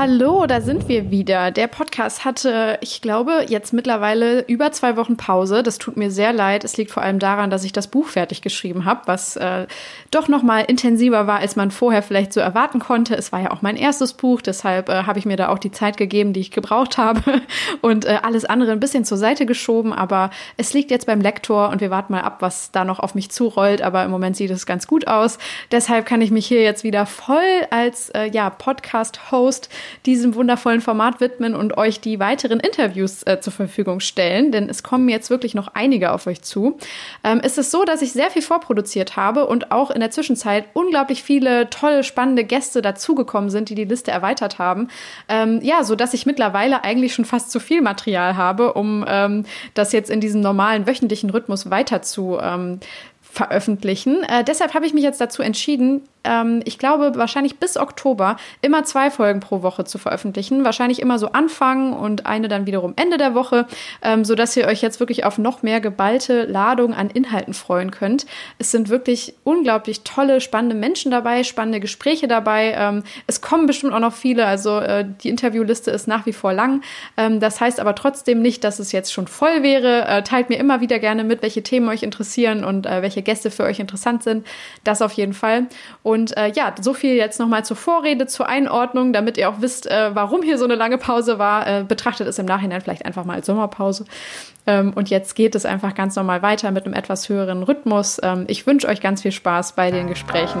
Hallo, da sind wir wieder. Der Podcast hatte, ich glaube, jetzt mittlerweile über zwei Wochen Pause. Das tut mir sehr leid. Es liegt vor allem daran, dass ich das Buch fertig geschrieben habe, was äh, doch noch mal intensiver war, als man vorher vielleicht so erwarten konnte. Es war ja auch mein erstes Buch, deshalb äh, habe ich mir da auch die Zeit gegeben, die ich gebraucht habe und äh, alles andere ein bisschen zur Seite geschoben. Aber es liegt jetzt beim Lektor und wir warten mal ab, was da noch auf mich zurollt. Aber im Moment sieht es ganz gut aus. Deshalb kann ich mich hier jetzt wieder voll als äh, ja Podcast-Host diesem wundervollen Format widmen und euch die weiteren Interviews äh, zur Verfügung stellen, denn es kommen jetzt wirklich noch einige auf euch zu. Ähm, es ist so, dass ich sehr viel vorproduziert habe und auch in der Zwischenzeit unglaublich viele tolle, spannende Gäste dazugekommen sind, die die Liste erweitert haben. Ähm, ja, so dass ich mittlerweile eigentlich schon fast zu viel Material habe, um ähm, das jetzt in diesem normalen wöchentlichen Rhythmus weiter zu ähm, veröffentlichen. Äh, deshalb habe ich mich jetzt dazu entschieden, ähm, ich glaube, wahrscheinlich bis Oktober immer zwei Folgen pro Woche zu veröffentlichen. Wahrscheinlich immer so Anfang und eine dann wiederum Ende der Woche, ähm, sodass ihr euch jetzt wirklich auf noch mehr geballte Ladung an Inhalten freuen könnt. Es sind wirklich unglaublich tolle, spannende Menschen dabei, spannende Gespräche dabei. Ähm, es kommen bestimmt auch noch viele, also äh, die Interviewliste ist nach wie vor lang. Ähm, das heißt aber trotzdem nicht, dass es jetzt schon voll wäre. Äh, teilt mir immer wieder gerne mit, welche Themen euch interessieren und äh, welche Gäste für euch interessant sind. Das auf jeden Fall. Äh, ja, so viel jetzt nochmal zur Vorrede, zur Einordnung, damit ihr auch wisst, äh, warum hier so eine lange Pause war. Äh, betrachtet es im Nachhinein vielleicht einfach mal als Sommerpause. Ähm, und jetzt geht es einfach ganz normal weiter mit einem etwas höheren Rhythmus. Ähm, ich wünsche euch ganz viel Spaß bei den Gesprächen.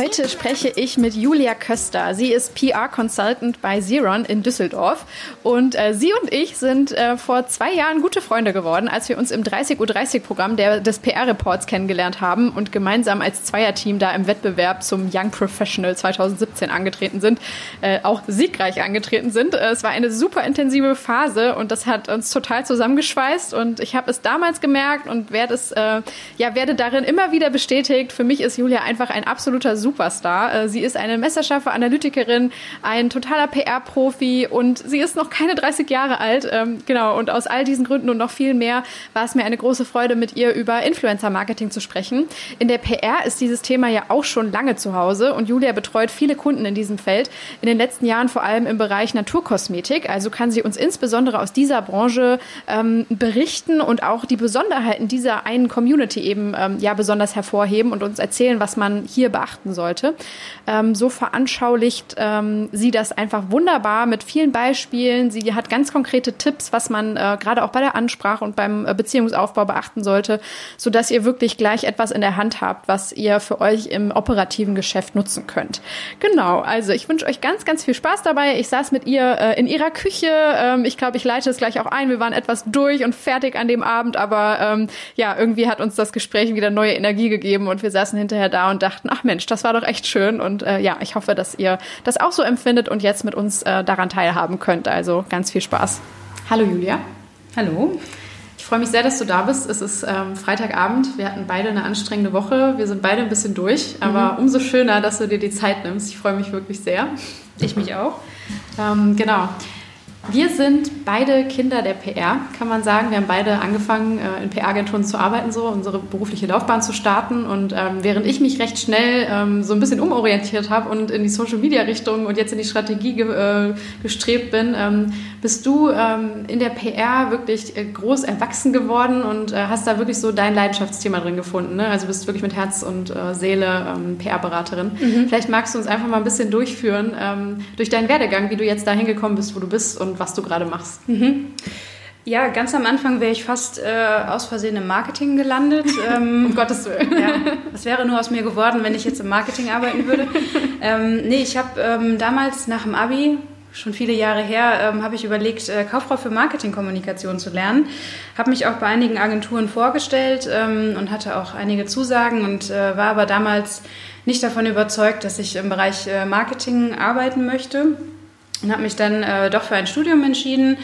Heute spreche ich mit Julia Köster. Sie ist PR-Consultant bei Xeron in Düsseldorf. Und äh, sie und ich sind äh, vor zwei Jahren gute Freunde geworden, als wir uns im 30.30-Programm Uhr des PR-Reports kennengelernt haben und gemeinsam als Zweierteam da im Wettbewerb zum Young Professional 2017 angetreten sind. Äh, auch siegreich angetreten sind. Äh, es war eine super intensive Phase und das hat uns total zusammengeschweißt. Und ich habe es damals gemerkt und werde es, äh, ja, werde darin immer wieder bestätigt. Für mich ist Julia einfach ein absoluter Superstar. Äh, sie ist eine messerscharfe Analytikerin, ein totaler PR-Profi und sie ist noch keine 30 Jahre alt. Ähm, genau, und aus all diesen Gründen und noch viel mehr war es mir eine große Freude, mit ihr über Influencer-Marketing zu sprechen. In der PR ist dieses Thema ja auch schon lange zu Hause und Julia betreut viele Kunden in diesem Feld. In den letzten Jahren vor allem im Bereich Naturkosmetik. Also kann sie uns insbesondere aus dieser Branche ähm, berichten und auch die Besonderheiten dieser einen Community eben ähm, ja besonders hervorheben und uns erzählen, was man hier beachten beachten sollte. Ähm, so veranschaulicht ähm, sie das einfach wunderbar mit vielen Beispielen. Sie hat ganz konkrete Tipps, was man äh, gerade auch bei der Ansprache und beim äh, Beziehungsaufbau beachten sollte, sodass ihr wirklich gleich etwas in der Hand habt, was ihr für euch im operativen Geschäft nutzen könnt. Genau, also ich wünsche euch ganz, ganz viel Spaß dabei. Ich saß mit ihr äh, in ihrer Küche. Ähm, ich glaube, ich leite es gleich auch ein. Wir waren etwas durch und fertig an dem Abend, aber ähm, ja, irgendwie hat uns das Gespräch wieder neue Energie gegeben und wir saßen hinterher da und dachten, ach Mensch, das das war doch echt schön. Und äh, ja, ich hoffe, dass ihr das auch so empfindet und jetzt mit uns äh, daran teilhaben könnt. Also ganz viel Spaß. Hallo Julia. Hallo. Ich freue mich sehr, dass du da bist. Es ist ähm, Freitagabend. Wir hatten beide eine anstrengende Woche. Wir sind beide ein bisschen durch. Aber mhm. umso schöner, dass du dir die Zeit nimmst. Ich freue mich wirklich sehr. Ich mich auch. Ähm, genau. Wir sind beide Kinder der PR, kann man sagen. Wir haben beide angefangen, äh, in PR-Agenturen zu arbeiten, so unsere berufliche Laufbahn zu starten. Und ähm, während ich mich recht schnell ähm, so ein bisschen umorientiert habe und in die Social-Media-Richtung und jetzt in die Strategie ge äh, gestrebt bin, ähm, bist du ähm, in der PR wirklich äh, groß erwachsen geworden und äh, hast da wirklich so dein Leidenschaftsthema drin gefunden. Ne? Also bist wirklich mit Herz und äh, Seele ähm, PR-Beraterin. Mhm. Vielleicht magst du uns einfach mal ein bisschen durchführen ähm, durch deinen Werdegang, wie du jetzt da hingekommen bist, wo du bist und was du gerade machst. Mhm. Ja, ganz am Anfang wäre ich fast äh, aus Versehen im Marketing gelandet. Ähm, um Gottes Willen. Ja, das wäre nur aus mir geworden, wenn ich jetzt im Marketing arbeiten würde. ähm, nee, ich habe ähm, damals nach dem Abi schon viele Jahre her, ähm, habe ich überlegt, äh, Kauffrau für Marketingkommunikation zu lernen. Habe mich auch bei einigen Agenturen vorgestellt ähm, und hatte auch einige Zusagen und äh, war aber damals nicht davon überzeugt, dass ich im Bereich äh, Marketing arbeiten möchte und habe mich dann äh, doch für ein Studium entschieden.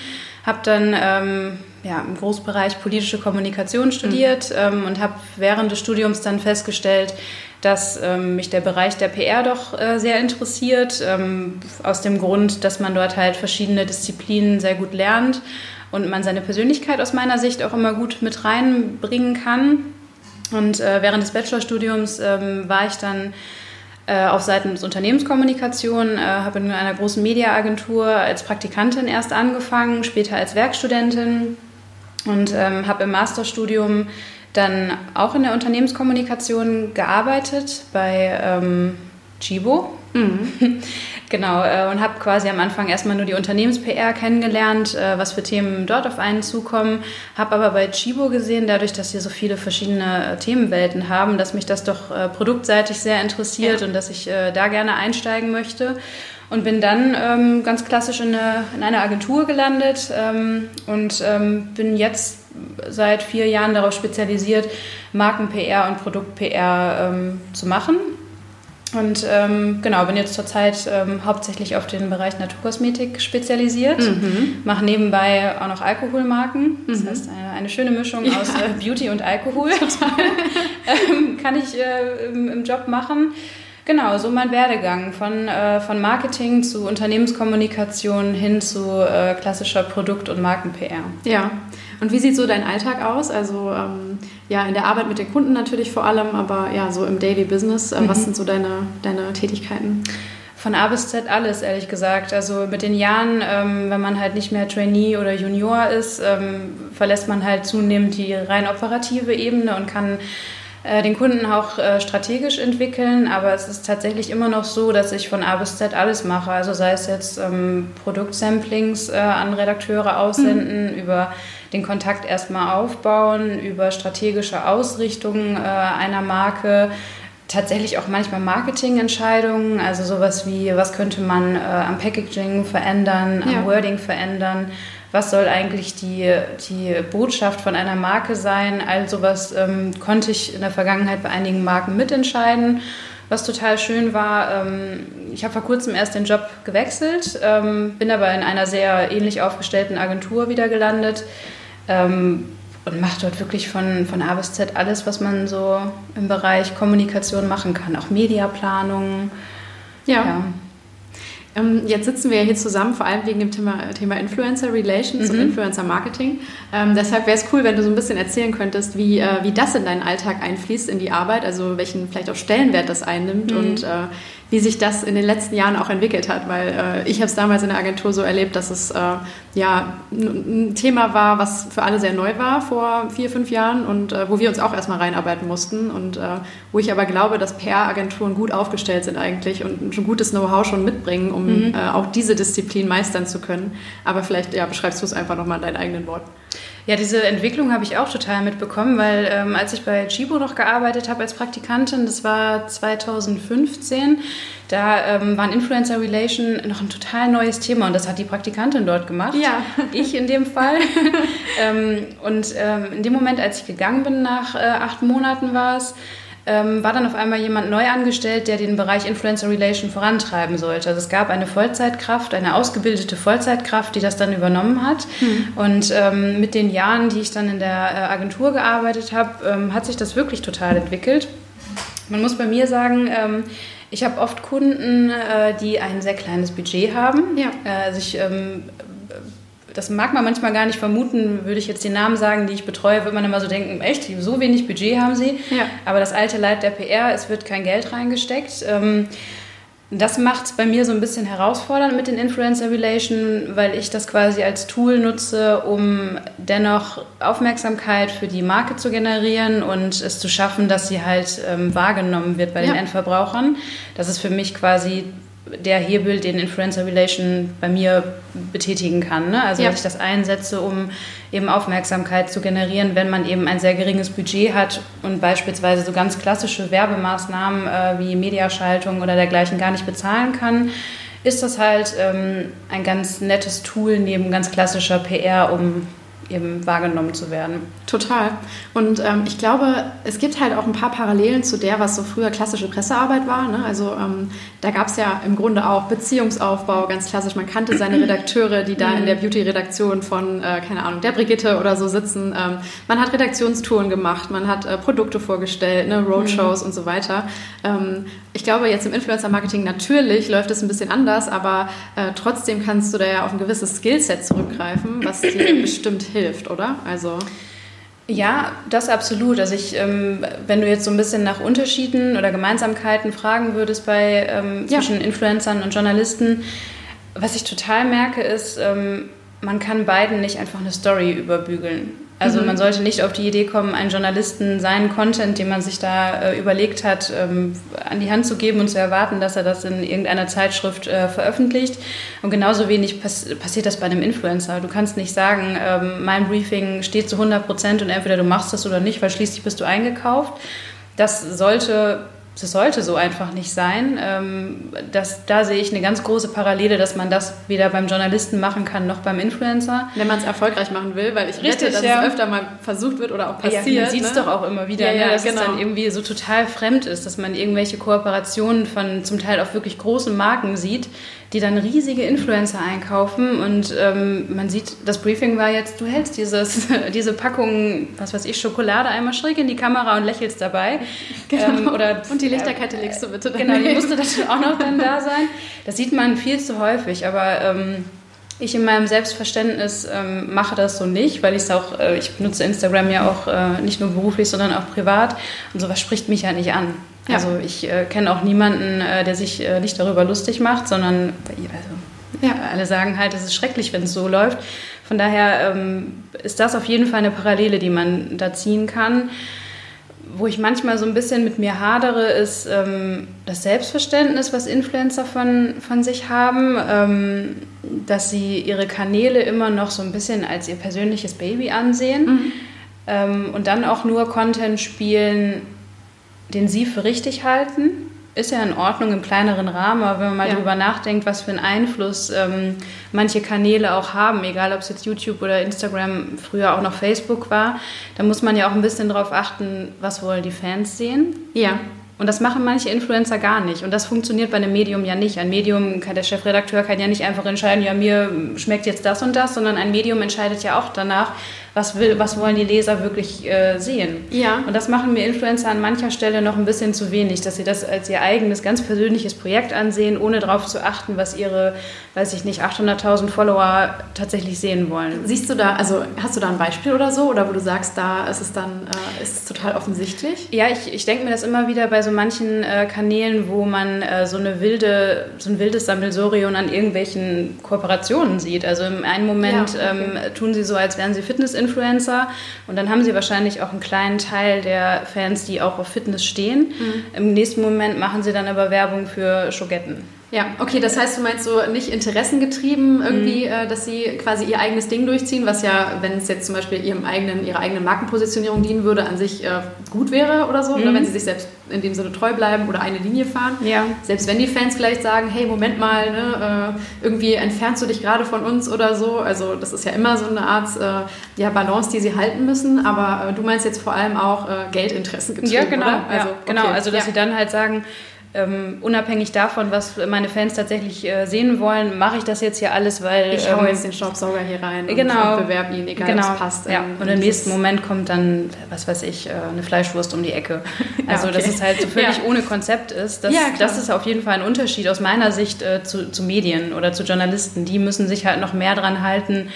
Habe dann ähm, ja, im Großbereich politische Kommunikation studiert mhm. ähm, und habe während des Studiums dann festgestellt, dass ähm, mich der Bereich der PR doch äh, sehr interessiert, ähm, aus dem Grund, dass man dort halt verschiedene Disziplinen sehr gut lernt und man seine Persönlichkeit aus meiner Sicht auch immer gut mit reinbringen kann. Und äh, während des Bachelorstudiums ähm, war ich dann auf Seiten des Unternehmenskommunikation, äh, habe in einer großen Mediaagentur als Praktikantin erst angefangen, später als Werkstudentin und ähm, habe im Masterstudium dann auch in der Unternehmenskommunikation gearbeitet bei ähm, Chibo. Mhm. genau, äh, und habe quasi am Anfang erstmal nur die Unternehmens-PR kennengelernt, äh, was für Themen dort auf einen zukommen. Habe aber bei Chibo gesehen, dadurch, dass sie so viele verschiedene äh, Themenwelten haben, dass mich das doch äh, produktseitig sehr interessiert ja. und dass ich äh, da gerne einsteigen möchte und bin dann ähm, ganz klassisch in, eine, in einer Agentur gelandet ähm, und ähm, bin jetzt seit vier Jahren darauf spezialisiert, Marken-PR und Produkt-PR ähm, zu machen. Und ähm, genau, bin jetzt zurzeit ähm, hauptsächlich auf den Bereich Naturkosmetik spezialisiert, mhm. mache nebenbei auch noch Alkoholmarken. Das mhm. heißt, eine, eine, schöne Mischung ja. aus äh, Beauty und Alkohol. kann ich äh, im, im Job machen. Genau, so mein Werdegang von, äh, von Marketing zu Unternehmenskommunikation hin zu äh, klassischer Produkt- und Marken-PR. Ja, und wie sieht so dein Alltag aus? Also ähm, ja, in der Arbeit mit den Kunden natürlich vor allem, aber ja, so im Daily Business. Äh, mhm. Was sind so deine, deine Tätigkeiten? Von A bis Z alles, ehrlich gesagt. Also mit den Jahren, ähm, wenn man halt nicht mehr Trainee oder Junior ist, ähm, verlässt man halt zunehmend die rein operative Ebene und kann äh, den Kunden auch äh, strategisch entwickeln, aber es ist tatsächlich immer noch so, dass ich von A bis Z alles mache. Also sei es jetzt ähm, Produktsamplings äh, an Redakteure aussenden, mhm. über den Kontakt erstmal aufbauen, über strategische Ausrichtungen äh, einer Marke, tatsächlich auch manchmal Marketingentscheidungen, also sowas wie, was könnte man äh, am Packaging verändern, am ja. Wording verändern was soll eigentlich die, die Botschaft von einer Marke sein. All sowas ähm, konnte ich in der Vergangenheit bei einigen Marken mitentscheiden. Was total schön war, ähm, ich habe vor kurzem erst den Job gewechselt, ähm, bin aber in einer sehr ähnlich aufgestellten Agentur wieder gelandet ähm, und mache dort wirklich von, von A bis Z alles, was man so im Bereich Kommunikation machen kann, auch Mediaplanung. ja. ja. Ähm, jetzt sitzen wir hier zusammen, vor allem wegen dem Thema, Thema Influencer Relations mhm. und Influencer Marketing. Ähm, deshalb wäre es cool, wenn du so ein bisschen erzählen könntest, wie, äh, wie das in deinen Alltag einfließt, in die Arbeit, also welchen vielleicht auch Stellenwert das einnimmt mhm. und äh, wie sich das in den letzten Jahren auch entwickelt hat, weil äh, ich habe es damals in der Agentur so erlebt, dass es äh, ja ein Thema war, was für alle sehr neu war vor vier, fünf Jahren und äh, wo wir uns auch erstmal reinarbeiten mussten und äh, wo ich aber glaube, dass PR-Agenturen gut aufgestellt sind eigentlich und ein gutes Know-how schon mitbringen, um mhm. Äh, auch diese Disziplin meistern zu können. Aber vielleicht ja, beschreibst du es einfach nochmal in deinen eigenen Worten. Ja, diese Entwicklung habe ich auch total mitbekommen, weil ähm, als ich bei Chibo noch gearbeitet habe als Praktikantin, das war 2015, da ähm, war Influencer Relation noch ein total neues Thema und das hat die Praktikantin dort gemacht. Ja. Ich in dem Fall. ähm, und ähm, in dem Moment, als ich gegangen bin, nach äh, acht Monaten war es, ähm, war dann auf einmal jemand neu angestellt, der den Bereich Influencer Relation vorantreiben sollte. Also es gab eine Vollzeitkraft, eine ausgebildete Vollzeitkraft, die das dann übernommen hat. Mhm. Und ähm, mit den Jahren, die ich dann in der äh, Agentur gearbeitet habe, ähm, hat sich das wirklich total entwickelt. Man muss bei mir sagen, ähm, ich habe oft Kunden, äh, die ein sehr kleines Budget haben. Ja. Äh, also ich ähm, das mag man manchmal gar nicht vermuten, würde ich jetzt die Namen sagen, die ich betreue, wird man immer so denken, echt, so wenig Budget haben sie. Ja. Aber das alte Leid der PR, es wird kein Geld reingesteckt. Ähm, das macht es bei mir so ein bisschen herausfordernd mit den Influencer Relation, weil ich das quasi als Tool nutze, um dennoch Aufmerksamkeit für die Marke zu generieren und es zu schaffen, dass sie halt ähm, wahrgenommen wird bei den ja. Endverbrauchern. Das ist für mich quasi der Hebel, den Influencer Relation bei mir betätigen kann. Ne? Also, ja. dass ich das einsetze, um eben Aufmerksamkeit zu generieren, wenn man eben ein sehr geringes Budget hat und beispielsweise so ganz klassische Werbemaßnahmen äh, wie Mediaschaltung oder dergleichen gar nicht bezahlen kann ist das halt ähm, ein ganz nettes Tool neben ganz klassischer PR, um eben wahrgenommen zu werden. Total. Und ähm, ich glaube, es gibt halt auch ein paar Parallelen zu der, was so früher klassische Pressearbeit war. Ne? Also ähm, da gab es ja im Grunde auch Beziehungsaufbau, ganz klassisch. Man kannte seine Redakteure, die da in der Beauty-Redaktion von, äh, keine Ahnung, der Brigitte oder so sitzen. Ähm, man hat Redaktionstouren gemacht, man hat äh, Produkte vorgestellt, ne? Roadshows mhm. und so weiter. Ähm, ich glaube, jetzt im Influencer-Marketing natürlich läuft es ein bisschen anders, aber äh, trotzdem kannst du da ja auf ein gewisses Skillset zurückgreifen, was dir bestimmt hilft, oder? Also ja, das absolut. Also ich, ähm, wenn du jetzt so ein bisschen nach Unterschieden oder Gemeinsamkeiten fragen würdest bei ähm, zwischen ja. Influencern und Journalisten, was ich total merke, ist, ähm, man kann beiden nicht einfach eine Story überbügeln. Also mhm. man sollte nicht auf die Idee kommen, einen Journalisten seinen Content, den man sich da äh, überlegt hat, ähm, an die Hand zu geben und zu erwarten, dass er das in irgendeiner Zeitschrift äh, veröffentlicht. Und genauso wenig pass passiert das bei einem Influencer. Du kannst nicht sagen, ähm, mein Briefing steht zu 100 Prozent und entweder du machst das oder nicht, weil schließlich bist du eingekauft. Das sollte das sollte so einfach nicht sein. Ähm, das, da sehe ich eine ganz große Parallele, dass man das weder beim Journalisten machen kann noch beim Influencer. Wenn man es erfolgreich machen will, weil ich Richtig, wette, dass ja. es öfter mal versucht wird oder auch passiert. Ja, man sieht es ne? doch auch immer wieder, ja, ne? dass genau. es dann irgendwie so total fremd ist, dass man irgendwelche Kooperationen von zum Teil auch wirklich großen Marken sieht, die dann riesige Influencer einkaufen und ähm, man sieht, das Briefing war jetzt, du hältst dieses, diese Packung, was weiß ich, Schokolade einmal schräg in die Kamera und lächelst dabei. Genau. Ähm, oder, und die Lichterkette legst du bitte Genau, die musste dann auch noch dann da sein. Das sieht man viel zu häufig, aber ähm, ich in meinem Selbstverständnis ähm, mache das so nicht, weil ich es auch, äh, ich benutze Instagram ja auch äh, nicht nur beruflich, sondern auch privat und sowas spricht mich ja nicht an. Ja. Also ich äh, kenne auch niemanden, äh, der sich äh, nicht darüber lustig macht, sondern also, ja, alle sagen halt, es ist schrecklich, wenn es so läuft. Von daher ähm, ist das auf jeden Fall eine Parallele, die man da ziehen kann. Wo ich manchmal so ein bisschen mit mir hadere, ist ähm, das Selbstverständnis, was Influencer von, von sich haben, ähm, dass sie ihre Kanäle immer noch so ein bisschen als ihr persönliches Baby ansehen mhm. Ähm, und dann auch nur Content spielen, den Sie für richtig halten, ist ja in Ordnung im kleineren Rahmen, aber wenn man mal ja. drüber nachdenkt, was für einen Einfluss ähm, manche Kanäle auch haben, egal ob es jetzt YouTube oder Instagram, früher auch noch Facebook war, dann muss man ja auch ein bisschen darauf achten, was wollen die Fans sehen. Ja. Und das machen manche Influencer gar nicht. Und das funktioniert bei einem Medium ja nicht. Ein Medium, der Chefredakteur kann ja nicht einfach entscheiden, ja, mir schmeckt jetzt das und das, sondern ein Medium entscheidet ja auch danach, was, will, was wollen die Leser wirklich äh, sehen. Ja. Und das machen mir Influencer an mancher Stelle noch ein bisschen zu wenig, dass sie das als ihr eigenes, ganz persönliches Projekt ansehen, ohne darauf zu achten, was ihre, weiß ich nicht, 800.000 Follower tatsächlich sehen wollen. Siehst du da, also hast du da ein Beispiel oder so, oder wo du sagst, da ist es dann, äh, ist es total offensichtlich? Ja, ich, ich denke mir das immer wieder bei so manchen äh, Kanälen, wo man äh, so eine wilde, so ein wildes Sammelsorium an irgendwelchen Kooperationen sieht. Also im einen Moment ja, okay. ähm, tun sie so, als wären sie fitness Influencer und dann haben sie wahrscheinlich auch einen kleinen Teil der Fans, die auch auf Fitness stehen. Mhm. Im nächsten Moment machen sie dann aber Werbung für Schogetten. Ja, okay, das heißt, du meinst so nicht interessengetrieben irgendwie, mhm. äh, dass sie quasi ihr eigenes Ding durchziehen, was ja, wenn es jetzt zum Beispiel ihrem eigenen, ihrer eigenen Markenpositionierung dienen würde, an sich äh, gut wäre oder so, mhm. oder wenn sie sich selbst in dem Sinne treu bleiben oder eine Linie fahren. Ja. Selbst wenn die Fans vielleicht sagen, hey, Moment mal, ne, äh, irgendwie entfernst du dich gerade von uns oder so. Also das ist ja immer so eine Art äh, ja, Balance, die sie halten müssen. Aber äh, du meinst jetzt vor allem auch äh, Geldinteressen getrieben, Ja, genau. Oder? Also, ja, genau. Also dass ja. sie dann halt sagen, ähm, unabhängig davon, was meine Fans tatsächlich äh, sehen wollen, mache ich das jetzt hier alles, weil. Ich ähm, hau jetzt den Staubsauger hier rein genau, und, bewerbe ihn, egal genau, was passt. Ja. Und im nächsten Moment kommt dann, was weiß ich, äh, eine Fleischwurst um die Ecke. Also, ja, okay. dass es halt so völlig ja. ohne Konzept ist. Das, ja, das ist auf jeden Fall ein Unterschied aus meiner Sicht äh, zu, zu Medien oder zu Journalisten. Die müssen sich halt noch mehr dran halten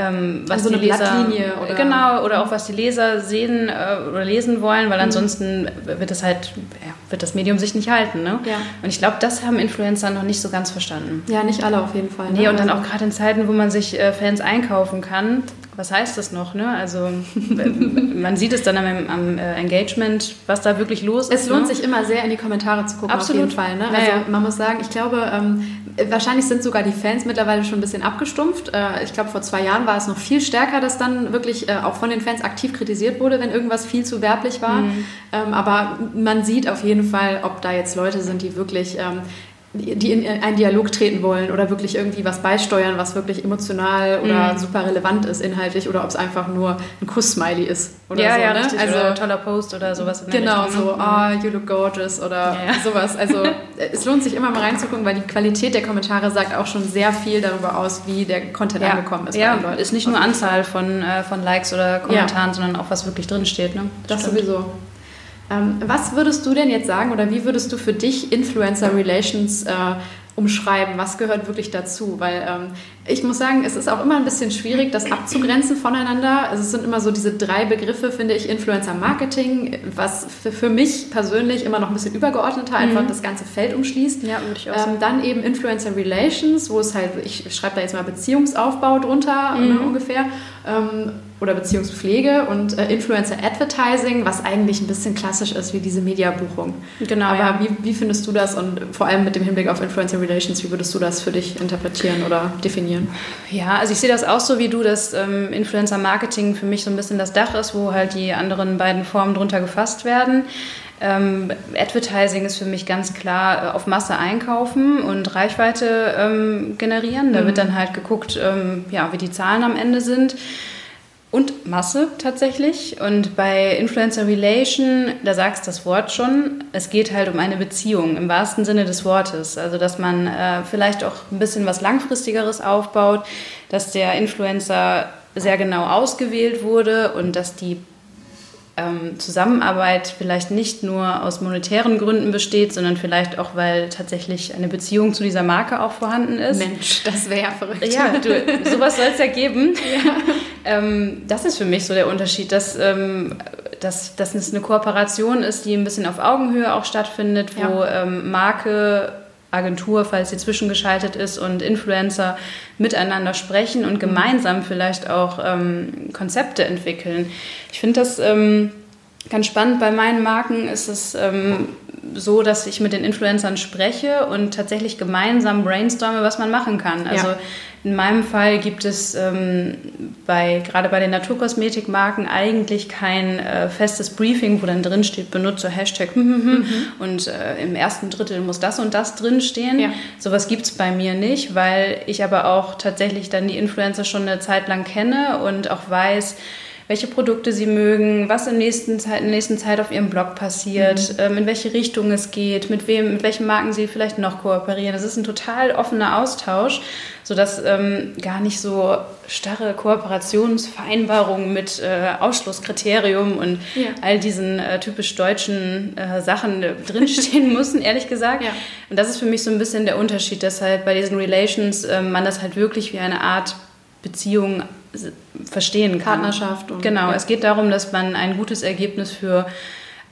ähm, was also die Leser oder genau oder auch was die Leser sehen äh, oder lesen wollen, weil mhm. ansonsten wird das halt ja, wird das Medium sich nicht halten. Ne? Ja. Und ich glaube, das haben Influencer noch nicht so ganz verstanden. Ja, nicht alle auf jeden Fall. Ne? Nee, und dann also auch gerade in Zeiten, wo man sich äh, Fans einkaufen kann, was heißt das noch? Ne? Also man sieht es dann am, am äh, Engagement, was da wirklich los ist. Es lohnt ne? sich immer sehr, in die Kommentare zu gucken, Absolut. auf jeden Fall. Ne? Also naja. man muss sagen, ich glaube, ähm, wahrscheinlich sind sogar die Fans mittlerweile schon ein bisschen abgestumpft. Äh, ich glaube, vor zwei Jahren war es noch viel stärker, dass dann wirklich äh, auch von den Fans aktiv kritisiert wurde, wenn irgendwas viel zu werblich war. Mhm. Ähm, aber man sieht auf jeden Fall, ob da jetzt Leute sind, die wirklich... Die in einen Dialog treten wollen oder wirklich irgendwie was beisteuern, was wirklich emotional oder mhm. super relevant ist inhaltlich oder ob es einfach nur ein Kuss-Smiley ist oder ja, so. Ja, ne? richtig, also oder toller Post oder sowas. genau, so, ah, oh, you look gorgeous oder ja, ja. sowas. Also es lohnt sich immer mal reinzugucken, weil die Qualität der Kommentare sagt auch schon sehr viel darüber aus, wie der Content ja. angekommen ist. Ja, ist nicht nur Anzahl von, äh, von Likes oder Kommentaren, sondern auch was wirklich drin steht. Ne? Das, das sowieso. Ähm, was würdest du denn jetzt sagen oder wie würdest du für dich Influencer Relations äh, umschreiben? Was gehört wirklich dazu? Weil ähm, ich muss sagen, es ist auch immer ein bisschen schwierig, das abzugrenzen voneinander. Also es sind immer so diese drei Begriffe, finde ich, Influencer Marketing, was für, für mich persönlich immer noch ein bisschen übergeordneter einfach mhm. das ganze Feld umschließt. Ja, würde ich auch ähm. Dann eben Influencer Relations, wo es halt, ich schreibe da jetzt mal Beziehungsaufbau drunter mhm. ne, ungefähr. Ähm, oder Beziehungspflege und äh, Influencer Advertising, was eigentlich ein bisschen klassisch ist wie diese Mediabuchung. Genau. Aber ja. wie, wie findest du das und vor allem mit dem Hinblick auf Influencer Relations, wie würdest du das für dich interpretieren oder definieren? Ja, also ich sehe das auch so wie du, dass ähm, Influencer Marketing für mich so ein bisschen das Dach ist, wo halt die anderen beiden Formen drunter gefasst werden. Ähm, Advertising ist für mich ganz klar äh, auf Masse einkaufen und Reichweite ähm, generieren. Da mhm. wird dann halt geguckt, ähm, ja, wie die Zahlen am Ende sind und Masse tatsächlich. Und bei Influencer Relation, da sagst das Wort schon, es geht halt um eine Beziehung im wahrsten Sinne des Wortes. Also, dass man äh, vielleicht auch ein bisschen was Langfristigeres aufbaut, dass der Influencer sehr genau ausgewählt wurde und dass die ähm, Zusammenarbeit vielleicht nicht nur aus monetären Gründen besteht, sondern vielleicht auch, weil tatsächlich eine Beziehung zu dieser Marke auch vorhanden ist. Mensch, das wäre ja verrückt. Ja, du, sowas soll es ja geben. Ja. Ähm, das ist für mich so der Unterschied, dass, ähm, dass, dass es eine Kooperation ist, die ein bisschen auf Augenhöhe auch stattfindet, wo ja. ähm, Marke Agentur, falls sie zwischengeschaltet ist, und Influencer miteinander sprechen und gemeinsam vielleicht auch ähm, Konzepte entwickeln. Ich finde das ähm, ganz spannend. Bei meinen Marken ist es ähm, so, dass ich mit den Influencern spreche und tatsächlich gemeinsam brainstorme, was man machen kann. Also ja. in meinem Fall gibt es ähm, bei, gerade bei den Naturkosmetikmarken eigentlich kein äh, festes Briefing, wo dann drin steht, benutze Hashtag hm, hm, hm, mhm. und äh, im ersten Drittel muss das und das drinstehen. Ja. Sowas gibt es bei mir nicht, weil ich aber auch tatsächlich dann die Influencer schon eine Zeit lang kenne und auch weiß, welche Produkte sie mögen, was in, nächsten Zeit, in der nächsten Zeit auf ihrem Blog passiert, mhm. ähm, in welche Richtung es geht, mit wem, mit welchen Marken sie vielleicht noch kooperieren. Das ist ein total offener Austausch, sodass ähm, gar nicht so starre Kooperationsvereinbarungen mit äh, Ausschlusskriterium und ja. all diesen äh, typisch deutschen äh, Sachen äh, drinstehen müssen, ehrlich gesagt. Ja. Und das ist für mich so ein bisschen der Unterschied, dass halt bei diesen Relations ähm, man das halt wirklich wie eine Art Beziehung verstehen kann. Partnerschaft. Und, genau, ja. es geht darum, dass man ein gutes Ergebnis für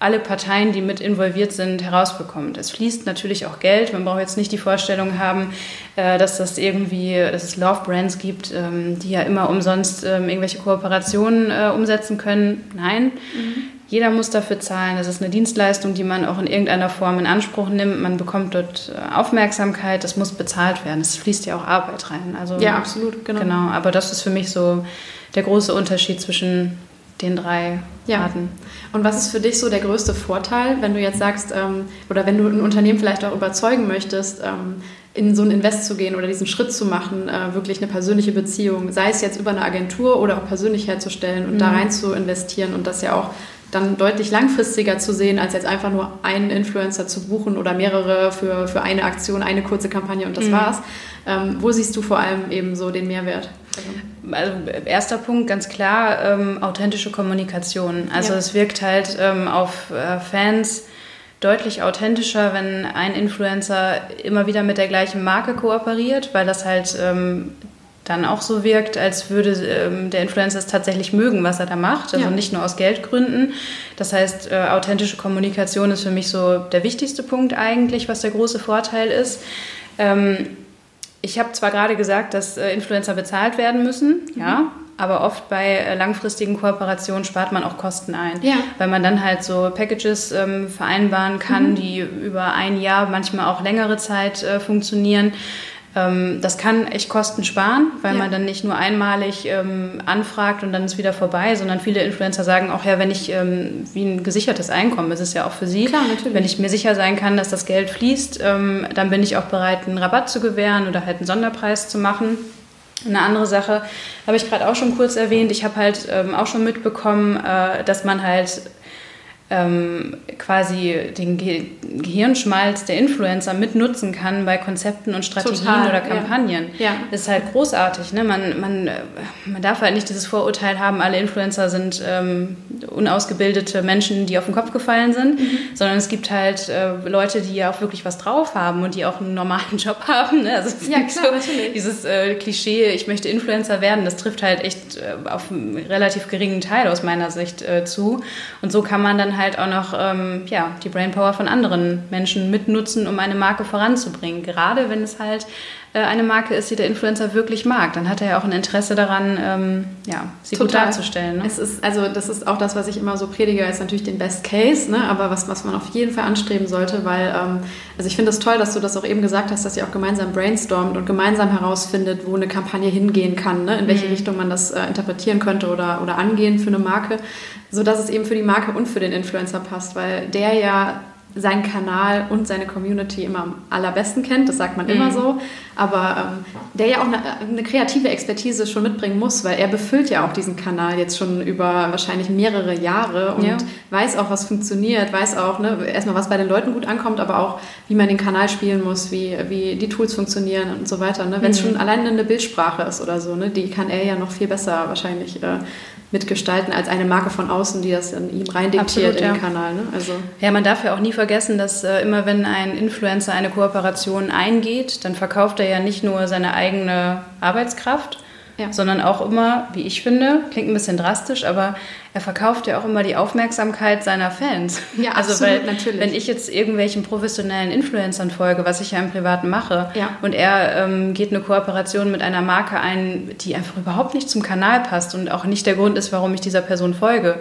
alle Parteien, die mit involviert sind, herausbekommt. Es fließt natürlich auch Geld. Man braucht jetzt nicht die Vorstellung haben, äh, dass das irgendwie, dass es Love Brands gibt, ähm, die ja immer umsonst ähm, irgendwelche Kooperationen äh, umsetzen können. Nein, mhm. Jeder muss dafür zahlen. Das ist eine Dienstleistung, die man auch in irgendeiner Form in Anspruch nimmt. Man bekommt dort äh, Aufmerksamkeit. Das muss bezahlt werden. Es fließt ja auch Arbeit rein. Also, ja, absolut, genau. Genau, aber das ist für mich so der große Unterschied zwischen den drei ja. Arten. Und was ist für dich so der größte Vorteil, wenn du jetzt sagst, ähm, oder wenn du ein Unternehmen vielleicht auch überzeugen möchtest, ähm, in so ein Invest zu gehen oder diesen Schritt zu machen, äh, wirklich eine persönliche Beziehung, sei es jetzt über eine Agentur oder auch persönlich herzustellen und mhm. da rein zu investieren und das ja auch dann deutlich langfristiger zu sehen, als jetzt einfach nur einen Influencer zu buchen oder mehrere für, für eine Aktion, eine kurze Kampagne und das mhm. war's. Ähm, wo siehst du vor allem eben so den Mehrwert? Also erster Punkt, ganz klar, ähm, authentische Kommunikation. Also ja. es wirkt halt ähm, auf äh, Fans deutlich authentischer, wenn ein Influencer immer wieder mit der gleichen Marke kooperiert, weil das halt ähm, dann auch so wirkt, als würde ähm, der Influencer es tatsächlich mögen, was er da macht, also ja. nicht nur aus Geldgründen. Das heißt, äh, authentische Kommunikation ist für mich so der wichtigste Punkt eigentlich, was der große Vorteil ist. Ähm, ich habe zwar gerade gesagt, dass äh, Influencer bezahlt werden müssen, mhm. ja, aber oft bei äh, langfristigen Kooperationen spart man auch Kosten ein, ja. weil man dann halt so Packages ähm, vereinbaren kann, mhm. die über ein Jahr, manchmal auch längere Zeit äh, funktionieren das kann echt Kosten sparen, weil ja. man dann nicht nur einmalig ähm, anfragt und dann ist wieder vorbei, sondern viele Influencer sagen auch, ja, wenn ich ähm, wie ein gesichertes Einkommen, das ist ja auch für sie, Klar, natürlich. wenn ich mir sicher sein kann, dass das Geld fließt, ähm, dann bin ich auch bereit, einen Rabatt zu gewähren oder halt einen Sonderpreis zu machen. Eine andere Sache habe ich gerade auch schon kurz erwähnt. Ich habe halt ähm, auch schon mitbekommen, äh, dass man halt ähm, quasi den Ge Gehirnschmalz der Influencer mitnutzen kann bei Konzepten und Strategien Total, oder Kampagnen. Ja. ja. Das ist halt großartig. Ne? Man, man, man darf halt nicht dieses Vorurteil haben, alle Influencer sind ähm, unausgebildete Menschen, die auf den Kopf gefallen sind, mhm. sondern es gibt halt äh, Leute, die ja auch wirklich was drauf haben und die auch einen normalen Job haben. Ne? Also ja, klar, so. Dieses äh, Klischee, ich möchte Influencer werden, das trifft halt echt äh, auf einen relativ geringen Teil aus meiner Sicht äh, zu. Und so kann man dann halt auch noch ähm, ja, die Brainpower von anderen Menschen mitnutzen, um eine Marke voranzubringen. Gerade wenn es halt eine Marke ist, die der Influencer wirklich mag, dann hat er ja auch ein Interesse daran, ähm, ja, sie Total. gut darzustellen. Ne? Es ist, also das ist auch das, was ich immer so predige, ist natürlich den Best Case, ne? aber was, was man auf jeden Fall anstreben sollte, weil, ähm, also ich finde es das toll, dass du das auch eben gesagt hast, dass ihr auch gemeinsam brainstormt und gemeinsam herausfindet, wo eine Kampagne hingehen kann, ne? in welche mhm. Richtung man das äh, interpretieren könnte oder, oder angehen für eine Marke, sodass es eben für die Marke und für den Influencer passt, weil der ja seinen Kanal und seine Community immer am allerbesten kennt, das sagt man mhm. immer so, aber ähm, der ja auch eine, eine, kreative Expertise schon mitbringen muss, weil er befüllt ja auch diesen Kanal jetzt schon über wahrscheinlich mehrere Jahre und ja. weiß auch, was funktioniert, weiß auch ne, erstmal, was bei den Leuten gut ankommt, aber auch, wie man den Kanal spielen muss, wie, wie die Tools funktionieren und so weiter. Ne? Wenn es mhm. schon allein eine Bildsprache ist oder so, ne, die kann er ja noch viel besser wahrscheinlich äh, mitgestalten als eine Marke von außen, die das in ihm reindiktiert Absolut, in den Kanal. Ne? Also ja, man darf ja auch nie vergessen, dass äh, immer wenn ein Influencer eine Kooperation eingeht, dann verkauft er ja nicht nur seine eigene Arbeitskraft, ja. sondern auch immer, wie ich finde, klingt ein bisschen drastisch, aber er verkauft ja auch immer die Aufmerksamkeit seiner Fans. Ja, also absolut, weil, natürlich. Wenn ich jetzt irgendwelchen professionellen Influencern folge, was ich ja im Privaten mache, ja. und er ähm, geht eine Kooperation mit einer Marke ein, die einfach überhaupt nicht zum Kanal passt und auch nicht der Grund ist, warum ich dieser Person folge,